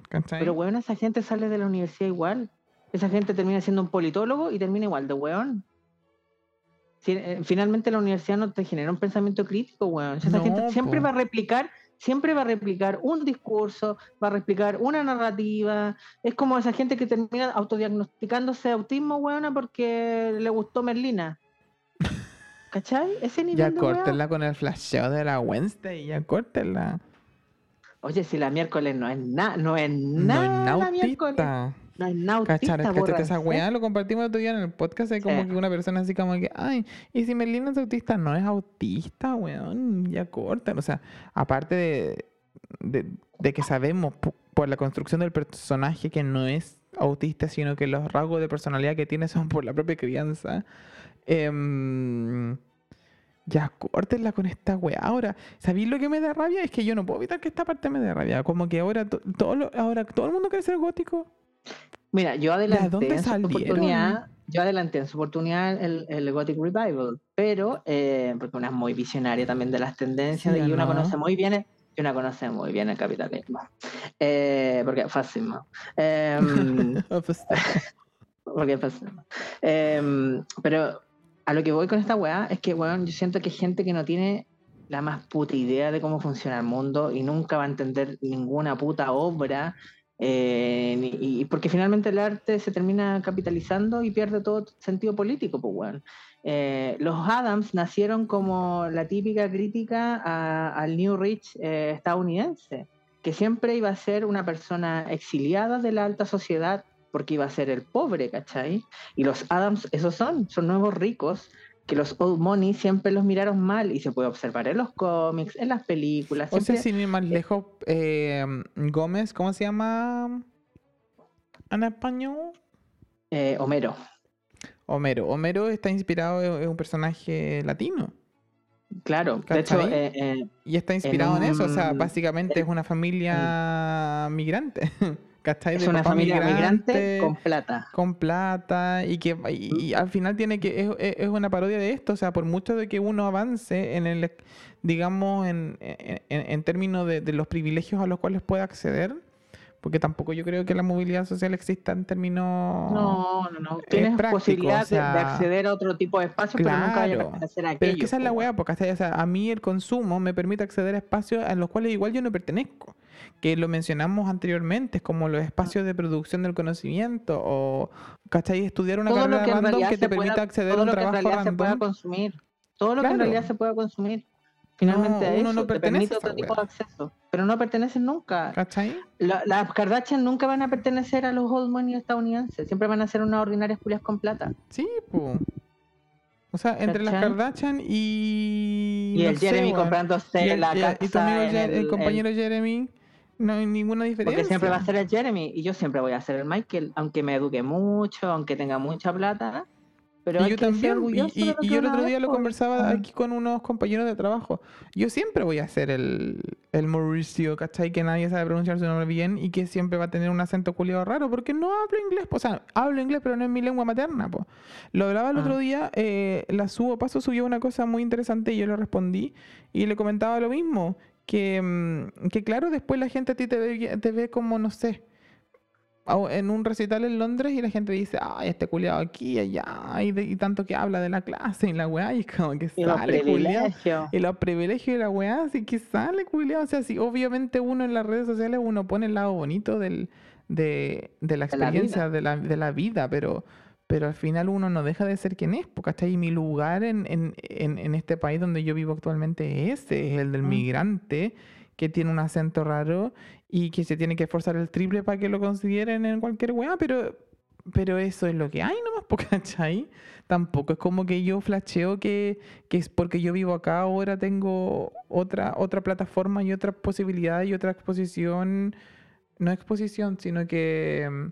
¿cachai? Pero, weón, esa gente sale de la universidad igual. Esa gente termina siendo un politólogo y termina igual de weón. Si- eh, finalmente la universidad no te genera un pensamiento crítico, weón. Esa No, gente siempre po. va a replicar, siempre va a replicar un discurso, va a replicar una narrativa. Es como esa gente que termina autodiagnosticándose autismo, weona, porque le gustó Merlina. ¿Cachai? Ese nivel ya de córtenla con el flasheo de la Wednesday, ya córtenla. Oye, si la miércoles no es nada, no es No nada es la miércoles. Nautista. No es nada autista, Cachar, cachate esa weá, lo compartimos otro día en el podcast. Hay como Sí. que una persona así como que, ay, y si Merlina es autista, no es autista, weón, ya cortan. O sea, aparte de, de, de que sabemos por la construcción del personaje que no es autista, sino que los rasgos de personalidad que tiene son por la propia crianza. em, ya córtenla con esta weá. Ahora, ¿sabéis lo que me da rabia? Es que yo no puedo evitar que esta parte me dé rabia. Como que ahora, to- todo lo- ahora todo el mundo quiere ser gótico. Mira, yo adelanté en su oportunidad, yo adelanté en su oportunidad el, el Gothic Revival, pero eh, porque una es muy visionaria también de las tendencias Sí, y una ¿no? conoce muy bien el- y una conoce muy bien el capitalismo. Eh, porque es fascismo. Em, Pues, porque fascismo. Em, pero a lo que voy con esta weá es que, weón, yo siento que gente que no tiene la más puta idea de cómo funciona el mundo y nunca va a entender ninguna puta obra. Eh, ni- y porque finalmente el arte se termina capitalizando y pierde todo sentido político, pues weón. Eh, los Adams nacieron como la típica crítica a- al New Rich eh, estadounidense, que siempre iba a ser una persona exiliada de la alta sociedad porque iba a ser el pobre, ¿cachai? Y los Adams, esos son, son nuevos ricos, que los Old Money siempre los miraron mal y se puede observar en los cómics, en las películas. O sea, siempre- sin ir más lejos, eh, Gómez, ¿cómo se llama en español? eh, Homero, Homero. Homero está inspirado en un personaje latino. claro. De hecho, ¿Cachai? eh, eh, Y está inspirado en, eso. O sea, básicamente es una familia migrante. ¿Cachai? es De una familia migrante migrante, con plata. con plata y que y, y al final tiene que es, es- es una parodia de esto o sea por mucho de que uno avance en el digamos en, en, en términos de, de los privilegios a los cuales puede acceder porque tampoco yo creo que la movilidad social exista en términos No, no, no. Tienes práctico, posibilidad o sea, de, de acceder a otro tipo de espacios, pero nunca vayas claro. a hacer aquello. pero es que esa es la weá porque o sea, a mí el consumo me permite acceder a espacios a los cuales igual yo no pertenezco que lo mencionamos anteriormente, como los espacios de producción del conocimiento o, ¿cachai? Estudiar una todo carrera que random que te permita acceder a todo un lo que en trabajo realidad se pueda random. consumir. Todo lo que en Claro. realidad se pueda consumir. Finalmente No, a eso, no te permite otro tipo de acceso. Pero no pertenecen nunca. La- las Kardashian nunca van a pertenecer a los old money estadounidenses. Siempre van a ser unas ordinarias culias con plata. Sí, po. O sea, entre las. Kardashian y. Y el sé, Jeremy weón. comprándose Y el- la casa y tu amigo el, el- compañero Jeremy, no hay ninguna diferencia. Porque siempre va a ser el Jeremy. Y yo siempre voy a ser el Michael. Aunque me eduque mucho, aunque tenga mucha plata. Pero Y hay yo que también, y, y- y yo el otro día lo conversaba aquí con unos compañeros de trabajo. Yo siempre voy a ser el, el Mauricio, ¿cachai? Que nadie sabe pronunciar su nombre bien y que siempre va a tener un acento culiado raro porque no hablo inglés. po. O sea, hablo inglés, pero no es mi lengua materna. Po. Lo hablaba el Ah. otro día, eh, la subo, paso subió una cosa muy interesante y yo le respondí y le comentaba lo mismo. Que, mm, que claro, después la gente a ti te ve, te ve como, no sé, en un recital en Londres y la gente dice, ay, este culiado aquí y allá, y, de- y tanto que habla de la clase y la weá, y como que Y sale culiado. Y los privilegios y la weá, así que sale culiado. O sea, si obviamente uno en las redes sociales uno pone el lado bonito del, de, de la De la experiencia, de la, de la vida, pero, pero al final uno no deja de ser quien es, porque hasta ahí mi lugar en, en, en, en este país donde yo vivo actualmente es ese, es el del Mm. migrante que tiene un acento raro y que se tiene que esforzar el triple para que lo consideren en cualquier weá, pero, pero eso es lo que hay nomás, ¿cachai? Tampoco es como que yo flasheo que, que es porque yo vivo acá, ahora tengo otra, otra plataforma y otra posibilidad y otra exposición, no exposición, sino que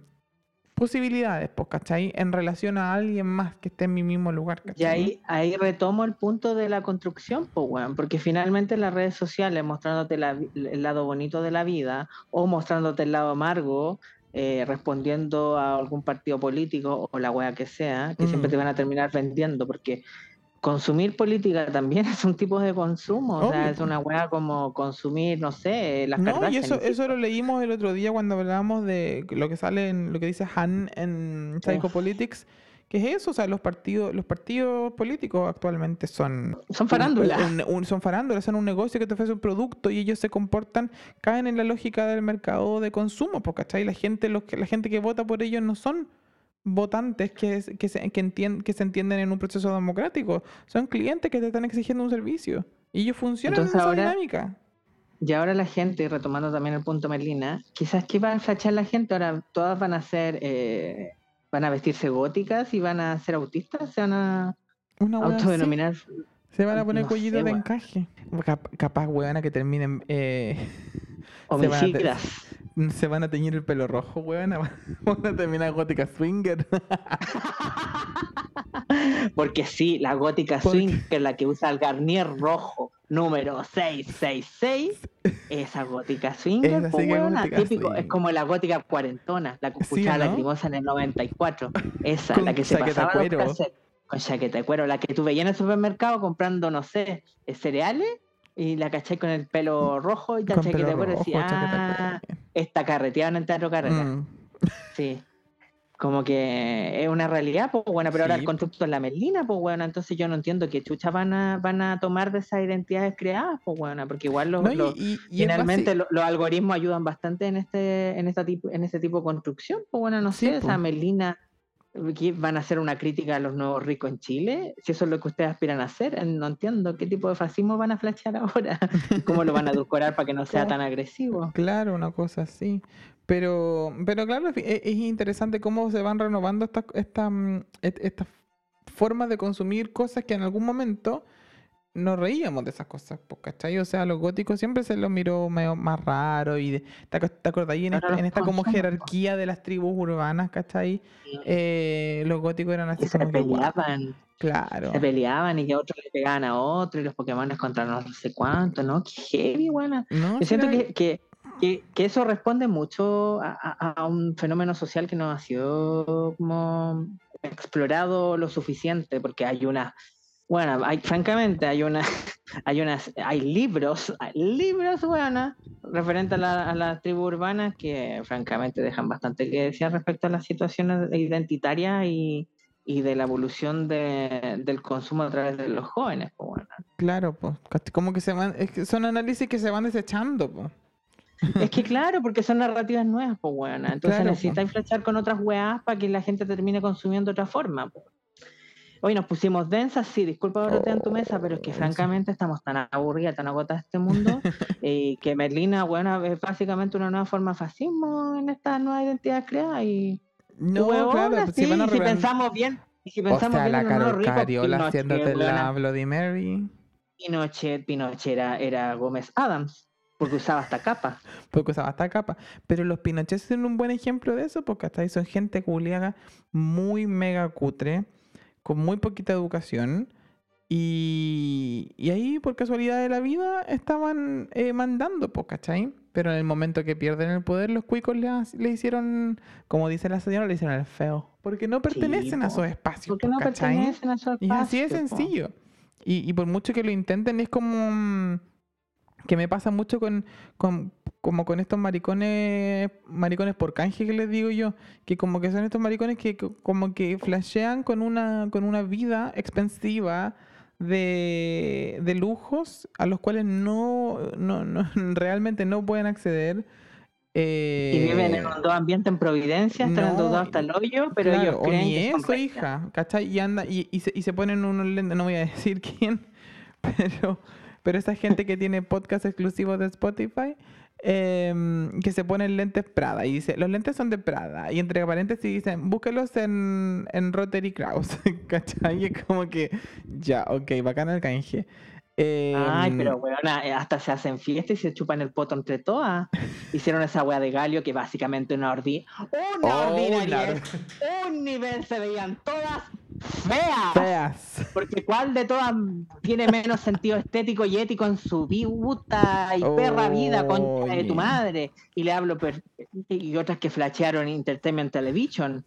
posibilidades, pues, ¿cachai? En relación a alguien más que esté en mi mismo lugar, Y ¿cachai? ahí, ahí retomo el punto de la construcción, pues, weón, porque finalmente las redes sociales mostrándote la el lado bonito de la vida o mostrándote el lado amargo, eh, respondiendo a algún partido político o la wea que sea, que siempre Mm. te van a terminar vendiendo, porque consumir política también es un tipo de consumo, o sea, es una wea como consumir, no sé, las No, y eso, eso lo leímos el otro día cuando hablábamos de lo que sale en lo que dice Han en Psychopolitics, que es eso, o sea, los partidos, los partidos políticos actualmente son Son farándulas. son farándulas, son un negocio que te ofrece un producto y ellos se comportan, caen en la lógica del mercado de consumo, porque ¿cachai? La gente, los que, la gente que vota por ellos no son votantes que, es- que, se, que, entien- que se entienden en un proceso democrático, son clientes que te están exigiendo un servicio y ellos funcionan Entonces en esa ahora- dinámica. Y ahora la gente, retomando también el punto Merlina, quizás que va a flachar la gente, ahora todas van a ser, eh, van a vestirse góticas y van a ser autistas, se van a Una autodenominar. Se van a poner No cuellitos de encaje. Cap- capaz, weona, que terminen. eh, homicidas. se van a teñir el pelo rojo, weona. Van a terminar gótica swinger. Porque sí, la gótica Porque- swing, que es la que usa el Garnier rojo número 666, esa gótica swinger, pues, sí es gótica típico, es como la gótica cuarentona, la que Sí, escuchaba ¿no? lacrimosa en el 94, esa, Con la que se pasaba los cuero. cassettes, con chaqueta de cuero, la que tú veías en el supermercado comprando, no sé, cereales, y la caché con el pelo rojo y chaqueta de pelo cuero, y decía, ah, cuero. esta carreteada en el teatro carrera. Mm. Sí. Como que es una realidad, pues bueno, pero ahora el constructo es la Merlina, pues bueno, entonces yo no entiendo que chucha van a, van a tomar de esas identidades creadas, pues bueno, porque igual los, No, y- los- y- y es finalmente los algoritmos ayudan bastante en este, en esta tipo, en este tipo de construcción, pues bueno, no Sí, sé, esa Merlina ¿qué van a hacer una crítica a los nuevos ricos en Chile, si eso es lo que ustedes aspiran a hacer, no entiendo qué tipo de fascismo van a flashear ahora, cómo lo van a edulcorar para que no sea tan agresivo. Claro, una cosa así. Pero, pero claro, es, es interesante cómo se van renovando estas esta, mm, estas formas de consumir cosas que en algún momento nos reíamos de esas cosas, ¿cachai? O sea, a los góticos siempre se los miró medio más raro y de- te, te acordás ahí en, esta, los en esta como jerarquía de las tribus urbanas, ¿cachai? Eh, los góticos eran así Y se como que, peleaban. claro. se peleaban y que otros le pegaban a otros y los Pokémon contra no sé cuánto, ¿no? Qué heavy, buena. No, Yo siento que, que, que, que eso responde mucho a, a- a un fenómeno social que no ha sido como explorado lo suficiente, porque hay una, bueno, hay, francamente, hay una, hay unas, hay libros, hay libros, buenas, referentes a la, a las tribus urbanas que francamente dejan bastante que decir respecto a las situaciones identitarias y, y de la evolución de- del consumo a través de los jóvenes, pues bueno. Claro, pues, como que se van, es que son análisis que se van desechando, pues. Es que claro, porque son narrativas nuevas, pues bueno. Entonces Claro, po. necesitas flechar con otras weas para que la gente termine consumiendo de otra forma. po. Hoy nos pusimos densas, sí, disculpa Dorotea en tu mesa, pero es que Oh, francamente estamos tan aburridas, tan agotadas de este mundo, eh, que Merlina, bueno, es básicamente una nueva forma de fascismo en esta nueva identidad creada y No, huevona, claro, si sí, van a si pensamos bien, y si O pensamos sea, bien la Carol Cariola Pinochet, haciéndote la Bloody Mary. Pinochet, Pinochet era, era Gómez Adams, porque usaba esta capa. Porque usaba esta capa. Pero los Pinochet son un buen ejemplo de eso, porque hasta ahí son gente culiaga muy mega cutre, con muy poquita educación. Y, y ahí, por casualidad de la vida, estaban eh, mandando, pues, ¿cachai? Pero en el momento que pierden el poder, los cuicos le, le hicieron, como dice la señora, le hicieron el feo. Porque no pertenecen a po. esos espacios, Porque pues, no ¿cachai? pertenecen a su Y así de po. sencillo. Y, y por mucho que lo intenten, es como que me pasa mucho con, con- como con estos maricones, maricones por canje que les digo yo, que como que son estos maricones que co- como que flashean con una, con una vida expensiva de, de lujos a los cuales no, no, no- realmente no pueden acceder. Y viven en Eh, un dos ambiente en Providencia, están no, endeudados hasta el hoyo, pero Claro, ellos o creen ni que son eso, hija, ¿cachai? Y anda, y, y se, y se ponen unos lentes, no voy a decir quién, pero, pero esa gente que tiene podcast exclusivos de Spotify, em, que se ponen lentes Prada, y dice, los lentes son de Prada, y entre paréntesis dicen, búsquelos en, en Rotary Kraus, ¿cachai? Y es como que, ya, ok, bacán el canje. Ay, Em, pero weona, eh, hasta se hacen fiestas y se chupan el poto entre todas. Hicieron esa wea de Galio que básicamente una ordi... ¡Una Oh, ordinariedad! claro. Un nivel se veían todas feas. Feas. Porque cuál de todas tiene menos sentido estético y ético en su puta y perra vida, concha de tu madre. Y le hablo per- y otras que flashearon Entertainment Television.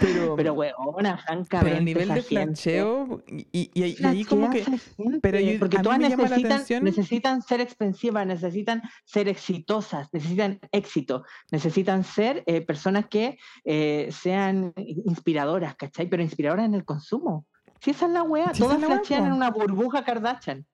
Pero, Pero weona, francamente. pero el nivel de flasheo, y, y- y ahí- y ahí como que... Gente, pero yo- porque todas necesitan, necesitan ser expensivas, necesitan ser exitosas, necesitan éxito, necesitan ser eh, personas que eh, sean inspiradoras, ¿cachai? Pero inspiradoras en el consumo. Si esa es la wea, Si todas flashean en una burbuja Kardashian.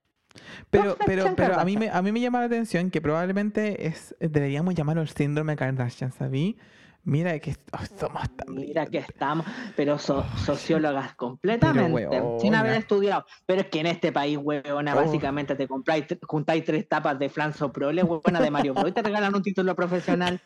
Pero, pero, Kardashian, pero a mí, me, a mí me llama la atención que probablemente es deberíamos llamarlo el síndrome Kardashian, ¿sabí? Mira que oh, somos tan Mira que estamos, pero so- sociólogas completamente, sin haber estudiado. Pero es que en este país, weona, Oh. básicamente te compráis, juntáis tres tapas de Flan Soprole, weona, de Mario Bros. y te regalan un título profesional.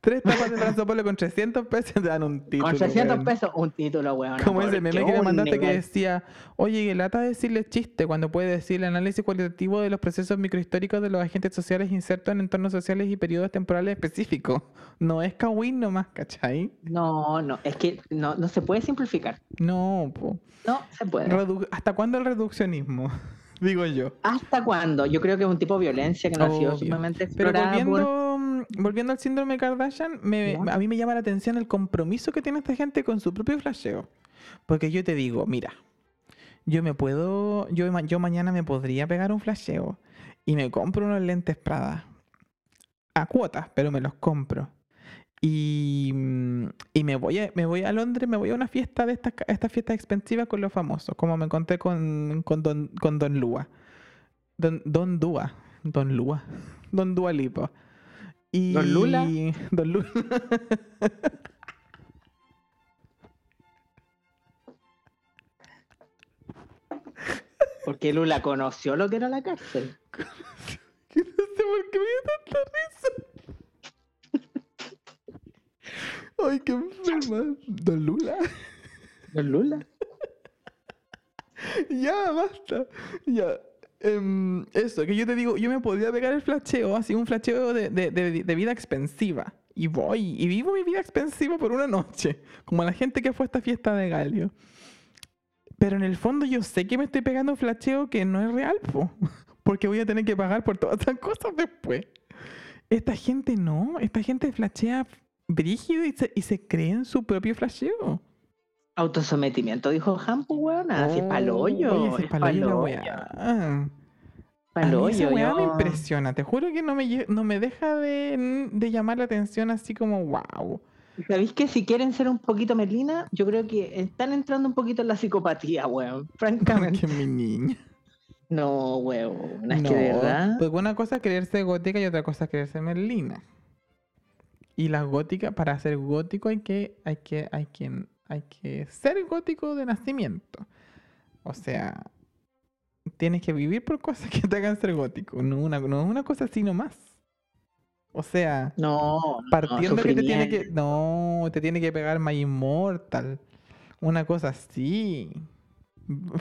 Tres tapas de Franzo Polo con 300 pesos te dan un título. Con 300 weón. pesos, un título, weón. Como ese meme que le mandaste que decía, oye, que lata decirle chiste cuando puede decir el análisis cualitativo de los procesos microhistóricos de los agentes sociales insertos en entornos sociales y periodos temporales específicos. No es Kawin nomás, ¿cachai? No, no, es que no, no se puede simplificar. No, po. No se puede. Redu- ¿Hasta cuándo el reduccionismo? Digo yo. ¿Hasta cuándo? Yo creo que es un tipo de violencia que no ha sido sumamente Pero explorada por- volviendo, volviendo al síndrome Kardashian, me- Ya. a mí me llama la atención el compromiso que tiene esta gente con su propio flasheo. Porque yo te digo, mira, yo me puedo, yo, yo mañana me podría pegar un flasheo y me compro unos lentes Prada a cuotas, pero me los compro. Y, mm, y me voy a, me voy a Londres, me voy a una fiesta de estas fiestas expensivas con los famosos, como me encontré con, con, Don, con Don Lua. Don, Don Dua. Don Lua. Don Dua Lipo. Y... ¿Don Lula? Don Lula. Porque Lula conoció lo que era la cárcel. Que no sé por qué me dio tanta risa. Ay, qué enferma. Don Lula. ¿Don Lula? Ya, basta. Ya. Em, eso, que yo te digo, yo me podría pegar el flasheo, así un flasheo de, de- de- de vida expensiva. Y voy, y vivo mi vida expensiva por una noche. Como la gente que fue a esta fiesta de Galio. Pero en el fondo yo sé que me estoy pegando un flasheo que no es real, po. Porque voy a tener que pagar por todas esas cosas después. Esta gente no, esta gente flashea brígido y se, y se cree en su propio flasheo. Autosometimiento, dijo Hampo, weón. Así Oh, pa'l hoyo. Oye, es pa'l hoyo la pa'l weá. hoyo, A mí esa me impresiona. Te juro que no me, no me deja de, de llamar la atención así como wow. ¿Sabéis que si quieren ser un poquito Merlina, yo creo que están entrando un poquito en la psicopatía, weón? Francamente. Que mi niña. No, weón. Es no, que de verdad. Porque una cosa es creerse gótica y otra cosa es creerse merlina. Y la gótica, para ser gótico hay que, hay que, hay que, Hay que ser gótico de nacimiento. O sea, tienes que vivir por cosas que te hagan ser gótico. No una, no una cosa así nomás. O sea, No, no, partiendo que te tiene que. No, te tiene que pegar My Immortal. Una cosa así.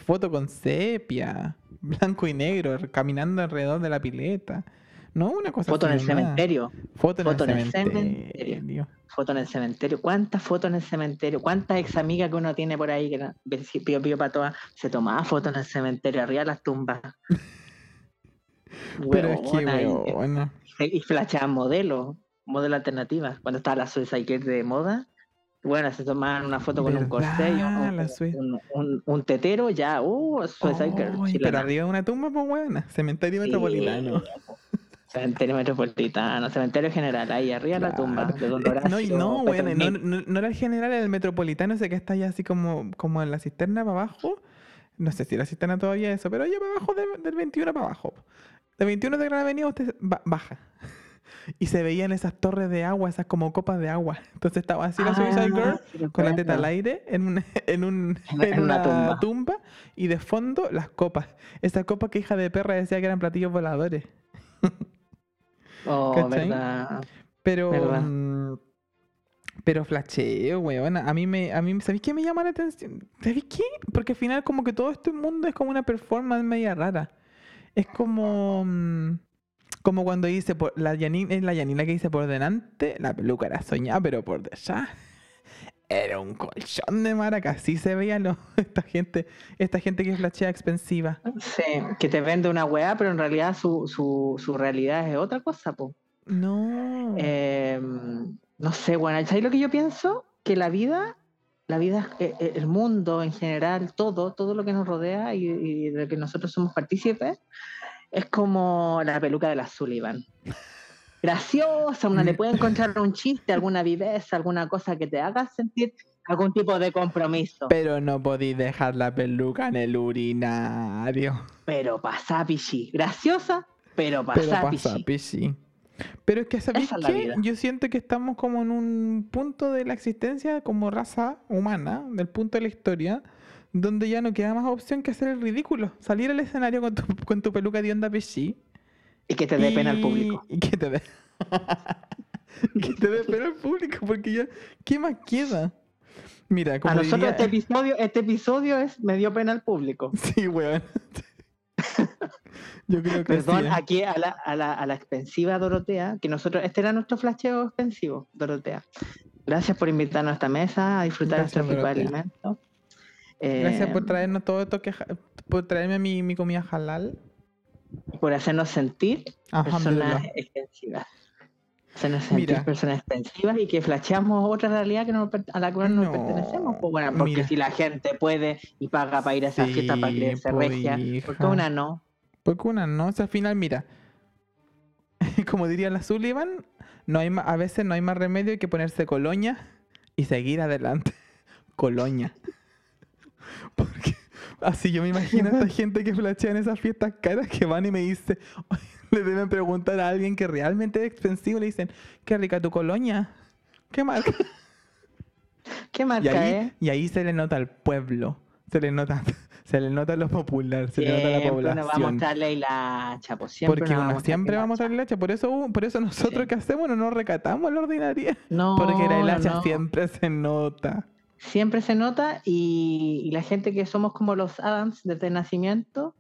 Foto con sepia. Blanco y negro, caminando alrededor de la pileta. No, una cosa Foto en el cementerio. Foto en Foto el en cementerio. cementerio. Foto en el cementerio. ¿Cuántas fotos en el cementerio? ¿Cuántas ex amigas que uno tiene por ahí que pío pío para todas se tomaba fotos en el cementerio arriba de las tumbas? Pero es que, Huevona, y- flasheaban modelos, modelos alternativas. Cuando estaba la Girl de moda, bueno, se tomaban una foto con un y un, un, un- tetero, ya, uh, Suicide Girl. Ay, pero arriba de una tumba, pues weón. Cementerio Sí, metropolitano. Cementerio metropolitano, cementerio general, ahí arriba de la tumba Claro. de Don Eh, No, y Horacio no, weón, no, no, no era el general, era el metropolitano ese que está allá así como, como en la cisterna para abajo. No sé si la cisterna todavía eso, pero allá para abajo de- del 21 para abajo. De 21 de Gran Avenida usted ba- baja. Y se veían esas torres de agua, esas como copas de agua. Entonces estaba así la Suicide Ah, Girl sí con la teta al aire en, un, en, un, En- en una una tumba. tumba. y de fondo las copas. Esas copas que hija de perra decía que eran platillos voladores. Oh, ¿Cachai? verdad. Pero. ¿Verdad? mm, pero flasheo, weón. A mí me. A mí, ¿Sabéis qué me llama la atención? ¿Sabéis qué? Porque al final, como que todo este mundo es como una performance media rara. Es como. mm, Como cuando dice. Por, la Janine, es la Janina que dice por delante. La peluca era soñada, pero por detrás. Era un colchón de maraca. Así se veía lo- esta gente. Esta gente que flashea expensiva. Sí, que te vende una weá, pero en realidad su, su, su realidad es otra cosa, po. No. Eh, no sé, bueno, ¿sabes lo que yo pienso? Que la vida, la vida, eh, eh, el mundo en general, todo, todo lo que nos rodea y, y de lo que nosotros somos partícipes, es como la peluca de la Sullivan. Graciosa, uno le puede encontrar un chiste, alguna viveza, alguna cosa que te haga sentir algún tipo de compromiso. Pero no podéis dejar la peluca en el urinario. Pero pasa pichi. Graciosa, pero Pero pasa pasa, pichi. Pero es que, ¿sabéis es qué? Yo siento que estamos como en un punto de la existencia como raza humana, del punto de la historia, donde ya no queda más opción que hacer el ridículo. Salir al escenario con tu, con tu peluca de onda pichi. Y que te dé pena al público. Y que te dé. que te dé pena al público, porque ya. ¿Qué más queda? Mira, como A nosotros diría- este episodio, este episodio es me dio pena al público. Sí, weón. Yo creo que Perdón, sí. ¿eh? aquí a la, a, la, a la expensiva Dorotea, que nosotros, este era nuestro flasheo expensivo, Dorotea. Gracias por invitarnos a esta mesa a disfrutar Gracias, este Dorotea. alimentos. Gracias por Eh, traernos todo esto que por traerme mi, mi comida halal. Por hacernos sentir personas extensivas. Hacernos sentir Mira. personas extensivas y que flasheamos otra realidad que no, a la cual no, No, pertenecemos. Pues bueno, porque mira. si la gente puede y paga para ir a esa Sí, fiesta para creerse pues, regia, porque hija. una no. Porque una no, o sea, al final, mira, como diría la Sullivan, no hay a veces no hay más remedio que ponerse coloña y seguir adelante. Coloña. Porque así yo me imagino a esta gente que flashea en esas fiestas caras que van y me dice, le deben preguntar a alguien que realmente es expensivo, le dicen, qué rica tu coloña. ¿Qué marca? ¿Qué Y marca ahí, es? y ahí se le nota al pueblo, se le nota, se le nota lo popular, se le nota la Siempre nos va a población. mostrar la hilacha, pues siempre Porque va a uno mostrar siempre la vamos a hilacha. la leche, por eso, por eso nosotros Sí. que hacemos no nos recatamos la ordinaria. No, Porque la hilacha no. siempre se nota. Siempre se nota y, y la gente que somos como los Adams desde el nacimiento,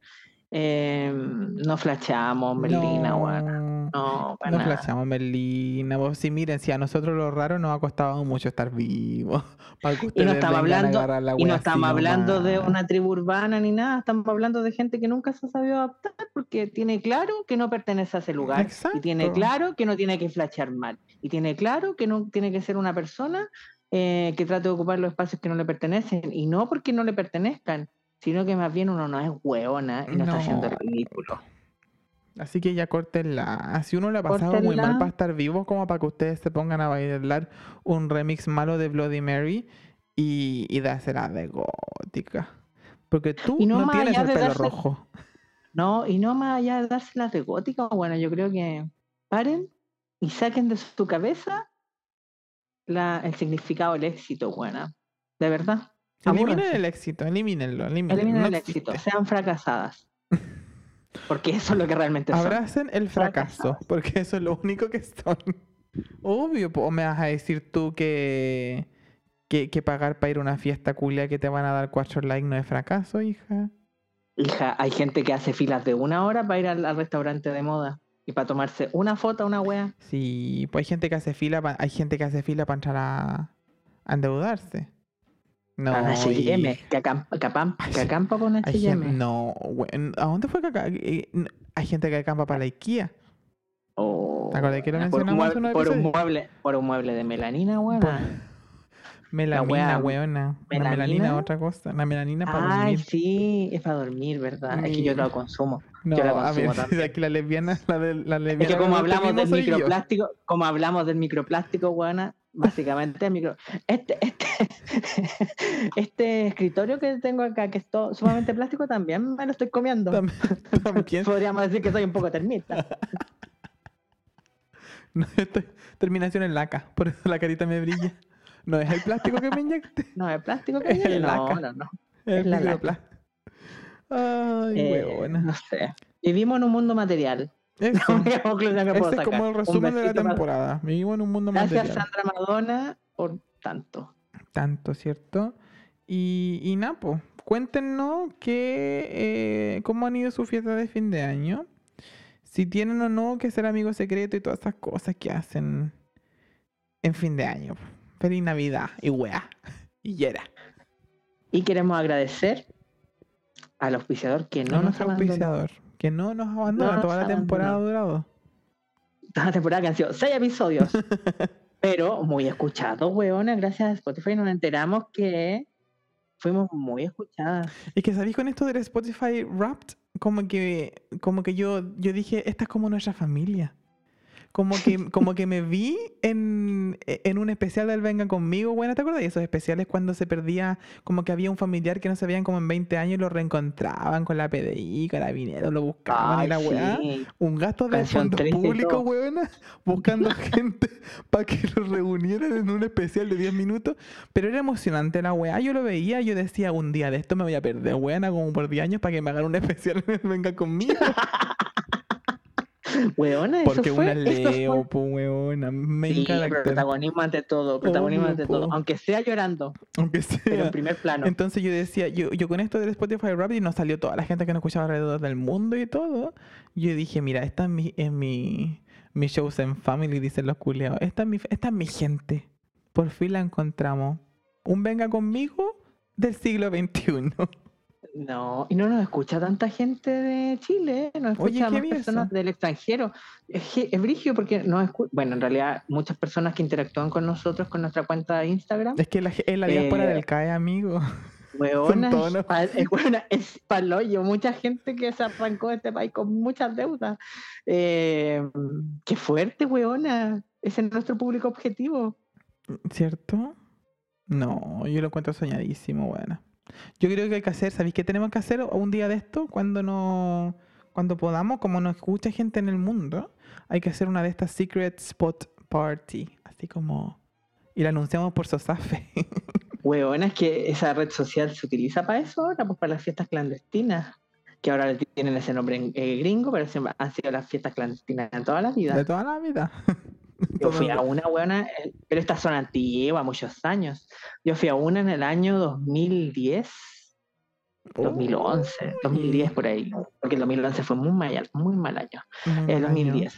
eh, no flasheamos, Merlina, no. No, para no nada. flashamos Merlina. Vos sí, miren, si a nosotros los raros nos ha costado mucho estar vivos. Para que Y no estamos hablando, y no estamos hablando de una tribu urbana ni nada, estamos hablando de gente que nunca se ha sabido adaptar porque tiene claro que no pertenece a ese lugar y tiene Exacto. claro que no tiene que flashear mal y tiene claro que no tiene que ser una persona eh, que trate de ocupar los espacios que no le pertenecen y no porque no le pertenezcan, sino que más bien uno no es hueona y no, está haciendo ridículo. Así que ya córtenla. Si uno le ha pasado muy mal para estar vivo, como para que ustedes se pongan a bailar un remix malo de Bloody Mary y, y dársela de gótica. Porque tú Y no tienes el pelo darse- rojo. No, y no más allá de dárselas de gótica, bueno, yo creo que paren y saquen de su cabeza la, el significado del éxito, buena. De verdad. Eliminen el éxito, elimínenlo. Eliminen no el existe. éxito. Sean fracasadas. Porque eso es lo que realmente son. Abracen el fracaso, fracasadas. porque eso es lo único que son. Obvio, ¿o me vas a decir tú que, que, que pagar para ir a una fiesta culia que te van a dar cuatro likes no es fracaso, hija? Hija, hay gente que hace filas de una hora para ir al, al restaurante de moda y para tomarse una foto, una wea. Sí, pues hay gente que hace fila, pa- hay gente que hace fila para entrar a, a endeudarse. No, a H&M, que acampa, que acampa, que acampa con H&M. no, güey, ¿a dónde fue que acá? eh, Hay gente que acampa para la IKEA. Oh, ¿Te acuerdas que lo por un mencionamos mueble, por un mueble, por un mueble de melanina, weona. Melamina, wea, weona. La melanina ¿melanina? otra cosa. La melanina para Ay, dormir. sí, es para dormir, ¿verdad? Es que yo lo consumo. No, yo la a ver, consumo también. aquí la lesbiana, la, de, la lesbiana. Es que como hablamos del yo. microplástico, como hablamos del microplástico, weona, básicamente micro... Este, este, este escritorio que tengo acá, que es todo sumamente plástico, también me lo estoy comiendo. También. Podríamos decir que soy un poco termita. No, terminación en laca, por eso la carita me brilla. No es el plástico que me inyecte, No, es plástico que viene? el No, no, no. es Es la el laca. Ay, Eh, huevona. no sé. Vivimos en un mundo material. Eso, ese es como el resumen de la temporada. Vivimos en un mundo Gracias, material. Sandra Madonna, por tanto. Tanto, ¿cierto? Y, y Napo, cuéntenos que, eh, cómo han ido sus fiestas de fin de año. Si tienen o no que ser amigo secreto y todas esas cosas que hacen en fin de año. Feliz Navidad y wea. Y yera. Y queremos agradecer al auspiciador que no No nos nuestro abandonó. auspiciador. Que no nos abandona. Toda la temporada durado. Toda la temporada que han sido seis episodios. pero muy escuchados, weona. Gracias a Spotify nos enteramos que fuimos muy escuchadas. Es que sabéis con esto del Spotify Wrapped, como que, como que yo, yo dije, esta es como nuestra familia. Como que, como que me vi en, en un especial del Venga Conmigo, bueno, ¿te acuerdas de esos especiales cuando se perdía, como que había un familiar que no se veían como en 20 años y lo reencontraban con la PDI, carabineros, lo buscaban y Ay, la weá? sí. Un gasto de Canción fondos y públicos, weona, buscando gente para que lo reunieran en un especial de 10 minutos. Pero era emocionante la weá. Yo lo veía, yo decía, un día de esto me voy a perder, weona, como por 10 años para que me hagan un especial en el Venga Conmigo. Weona, eso Porque fue, una leo, fue- po, weona. Me Sí, encanta. protagonismo ante todo, protagonismo ante todo. Aunque sea llorando, Aunque pero en sea. primer plano. Entonces yo decía, yo, yo con esto del Spotify Rap y nos salió toda la gente que nos escuchaba alrededor del mundo y todo. Yo dije, mira, esta es mi, es mi, mi shows en family, dicen los culeados. Esta es mi, esta es mi gente. Por fin la encontramos. Un venga conmigo del siglo XXI. No, y no nos escucha tanta gente de Chile, ¿eh? nos Oye, escucha qué más personas eso. del extranjero. Es, es brigio porque nos escu- bueno, en realidad muchas personas que interactúan con nosotros con nuestra cuenta de Instagram, Es que la, es la diáspora Eh, del CAE, amigo. weona, es, pa- es, weona, paloyo, mucha gente que se arrancó de este país con muchas deudas. Eh, qué fuerte, weona. Ese es nuestro público objetivo. ¿Cierto? No, yo lo encuentro soñadísimo, bueno. Yo creo que hay que hacer, ¿sabéis qué tenemos que hacer un día de esto? Cuando no, cuando podamos, como nos escucha gente en el mundo, hay que hacer una de estas Secret Spot Party, así como... Y la anunciamos por Sosafe. Weona, es que esa red social se utiliza para eso ahora, pues para las fiestas clandestinas. Que ahora tienen ese nombre en- eh, gringo, pero siempre han sido las fiestas clandestinas en toda la vida. de toda la vida. Yo fui a una buena, eh, pero estas son antiguas, muchos años. Yo fui a una en el año 2010, 2011, 2010 por ahí, porque el 2011 fue muy mal, muy mal año. Muy El mal año. 2010.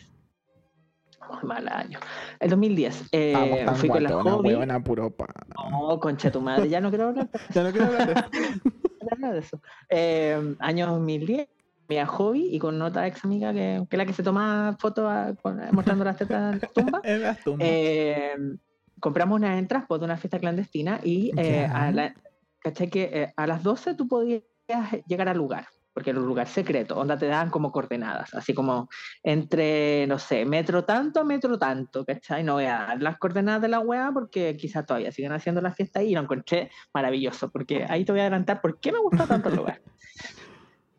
Muy mal año. El 2010. eh, fui con la hobby. huevona, puro pa- No, concha tu madre, ya no quiero hablar Ya no quiero hablar de eso. quiero hablar de eso. Eh, año 2010, fui a hobby y con otra ex amiga que, que es la que se toma fotos mostrando las tetas en la tumba. En las tumbas. Eh, compramos unas entradas pues, de una fiesta clandestina y eh, a, la- ¿cachai? que eh, a las 12 tú podías llegar al lugar, porque era un lugar secreto, onda te daban como coordenadas, así como entre, no sé, metro tanto a metro tanto, ¿cachai? No voy a dar las coordenadas de la weá porque quizás todavía siguen haciendo la fiesta ahí y lo encontré maravilloso, porque ahí te voy a adelantar por qué me gusta tanto el lugar.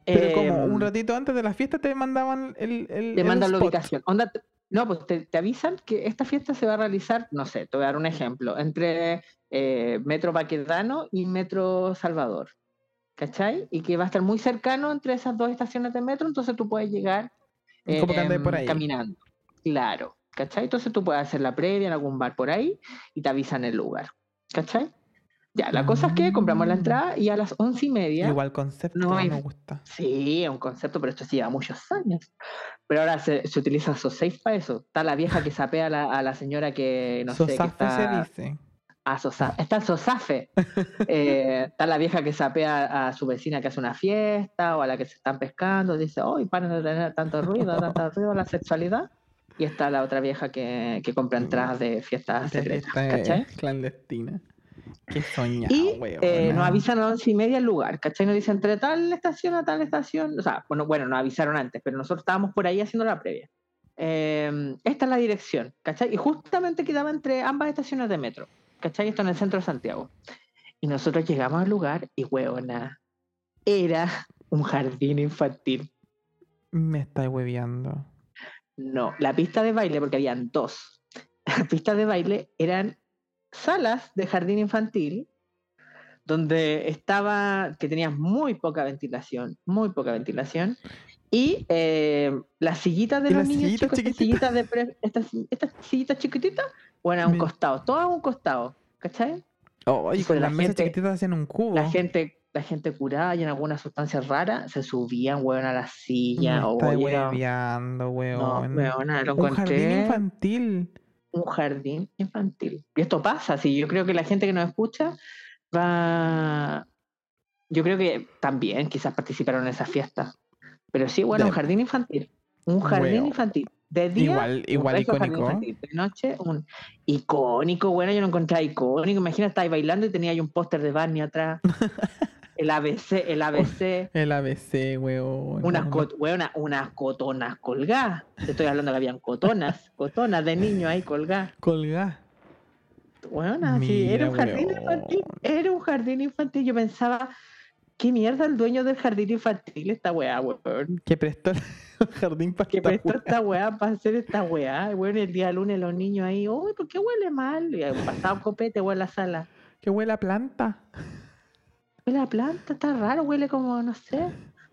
Pero como Em, un ratito antes de la fiesta te mandaban el, el te el mandan la ubicación. Onda, No, pues te, te avisan que esta fiesta se va a realizar, no sé, te voy a dar un ejemplo, entre eh, Metro Baquedano y Metro Salvador. ¿Cachai? Y que va a estar muy cercano entre esas dos estaciones de metro, entonces tú puedes llegar em, por ahí. caminando. Claro, ¿cachai? Entonces tú puedes hacer la previa en algún bar por ahí y te avisan el lugar. ¿Cachai? Ya, la cosa es que compramos la Mm. entrada y a las once y media. Igual concepto, No hay- me gusta. Sí, es un concepto, pero esto sí lleva muchos años. Pero ahora se, se utiliza SoSafe para eso. Está la vieja que sapea a la, a la señora que no sé, que Sosafe está... se dice. Ah, Sosa- Está el Sosafe. Eh, está la vieja que sapea a su vecina que hace una fiesta o a la que se están pescando. Dice, hoy paren de tener tanto ruido, tanto ruido la sexualidad. Y está la otra vieja que, que compra entradas de fiestas secretas. fiesta, ¿Cachai? clandestina. Qué soñado, Y eh, nos avisan a las once y media el lugar, ¿cachai? Nos dicen entre tal estación a tal estación. O sea, bueno, bueno, nos avisaron antes, pero nosotros estábamos por ahí haciendo la previa. Eh, esta es la dirección, ¿cachai? Y justamente quedaba entre ambas estaciones de metro, ¿cachai? Esto en el centro de Santiago. Y nosotros llegamos al lugar y, huevona, era un jardín infantil. Me está hueveando. No, la pista de baile, porque habían dos. La pista de baile eran salas de jardín infantil donde estaba, que tenías muy poca ventilación, muy poca ventilación, y eh, las sillitas de ¿Y los niños chicos, estas chiquititas? sillitas de pre- estas, estas sillitas chiquititas, bueno, a un Me- costado, todas a un costado, ¿cachai? Oh, y con la las mesas gente- chiquititas hacían un cubo. La gente, la gente curada y en algunas sustancias raras se subían, weón, a la Me silla, o está era- hueveando, no, weón. lo un jardín encontré infantil. Un jardín infantil. Y esto pasa, sí, yo creo que la gente que nos escucha va, yo creo que también quizás participaron en esa fiesta. Pero sí, bueno, un jardín infantil. Un jardín infantil. De día, Igual, igual icónico. infantil. De noche, un icónico, bueno, yo lo encontré icónico. Imagina, estáis bailando y tenía ahí un póster de Barney atrás. el ABC, el ABC. El ABC, weón. Unas, cot- weona, unas cotonas colgadas. Te estoy hablando que habían cotonas, cotonas de niños ahí colgadas. Colgá. Bueno, sí, era un jardín weón. infantil. Era un jardín infantil. Yo pensaba, ¿qué mierda el dueño del jardín infantil? Esta weá, weón. Que prestó el jardín para Que prestó esta weá para hacer esta weá. Bueno, el día lunes los niños ahí, uy, ¿por qué huele mal? Y pasado copete, huele a la sala. Que huele a planta. Huele a planta, está raro, huele como, no sé.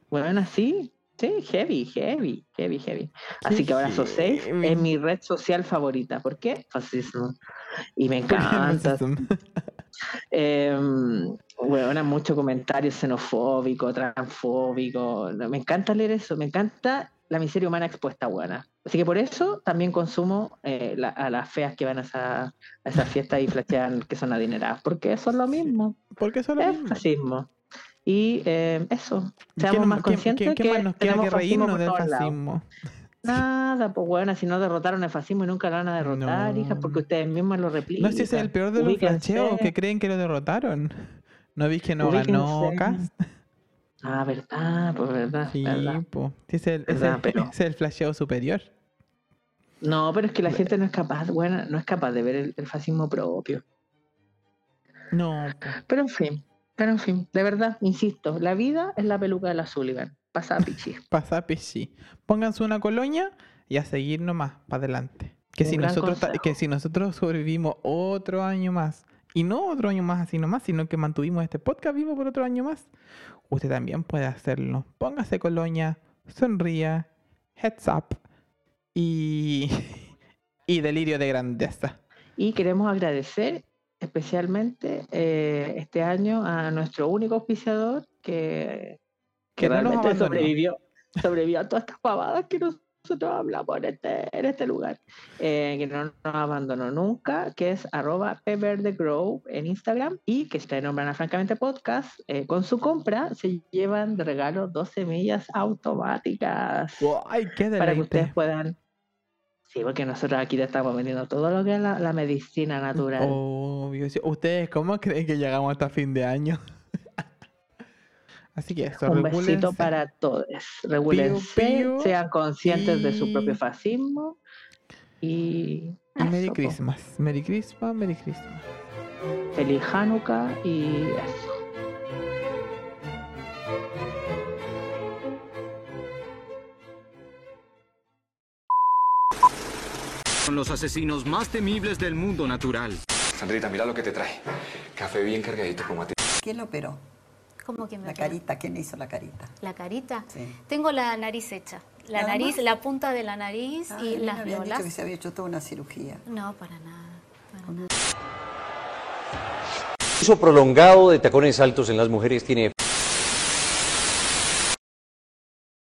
Bueno, así. Sí, heavy, heavy, heavy, heavy. Así que ahora SoSafe es mi red social favorita. ¿Por qué? Fascismo. Y me ¿Por qué no encanta. Eh, bueno, mucho comentario xenofóbico, transfóbico. Me encanta leer eso, me encanta la miseria humana expuesta, buena. Así que por eso también consumo eh, la- a las feas que van a esa, a esa fiesta y flashean que son adineradas, porque eso es lo mismo, Porque eso es lo es mismo. fascismo. Y eh, eso, ¿Qué- seamos más qué- conscientes qué- qué que más nos queda tenemos que reírnos del fascismo? Nada, pues bueno, si no derrotaron el fascismo y nunca lo van a derrotar, No. hijas, porque ustedes mismos lo replican. No sé si ese es el peor de los flasheos que creen que lo derrotaron. ¿No vi que no Ubíquense. ganó Cast? Ah, verdad, pues verdad, Sí, verdad. po. Es el, Verdad, es- pero- ese es el flasheo superior. No, pero es que la gente no es capaz, bueno, no es capaz de ver el, el fascismo propio. No, po. Pero en fin, pero en fin, de verdad, insisto, la vida es la peluca de la Sullivan. Pasa pichi. pasa sí. Pónganse una colonia y a seguir nomás, para adelante. Que Un si, nosotros consejo. que si nosotros sobrevivimos otro año más, y no otro año más así nomás, sino que mantuvimos este podcast vivo por otro año más, usted también puede hacerlo. Póngase colonia, sonría, heads up y, y delirio de grandeza. Y queremos agradecer especialmente eh, este año a nuestro único auspiciador que, que Que no nos realmente sobrevivió, sobrevivió a todas estas pavadas que nosotros hablamos en este, en este lugar, eh, que no nos abandonó nunca, que es arroba Grow en Instagram y que está en Nombrana Francamente Podcast. eh, con su compra se llevan de regalo dos semillas automáticas ¡Ay, qué para que ustedes puedan... Sí, porque nosotros aquí te estamos vendiendo todo lo que es la, la medicina natural. Obvio. ¿Ustedes cómo creen que llegamos hasta fin de año? Así que eso, Un besito para todos. Regúlense, sean conscientes de su propio y- fascismo. Y, Y Merry eso, po. Christmas. Merry Christmas, Merry Christmas. Feliz Hanukkah y eso. Son los asesinos más temibles del mundo natural. Sandrita, mira lo que te trae. Café bien cargadito como a ti. ¿Quién lo operó? ¿Cómo que me La carita, ¿quién hizo la carita? ¿La carita? Sí. Tengo la nariz hecha. La ¿Nada nariz, más? la punta de la nariz Ah, y las habían dicho que se había hecho toda una cirugía. No, para nada. para nada. Uso prolongado de tacones altos en las mujeres tiene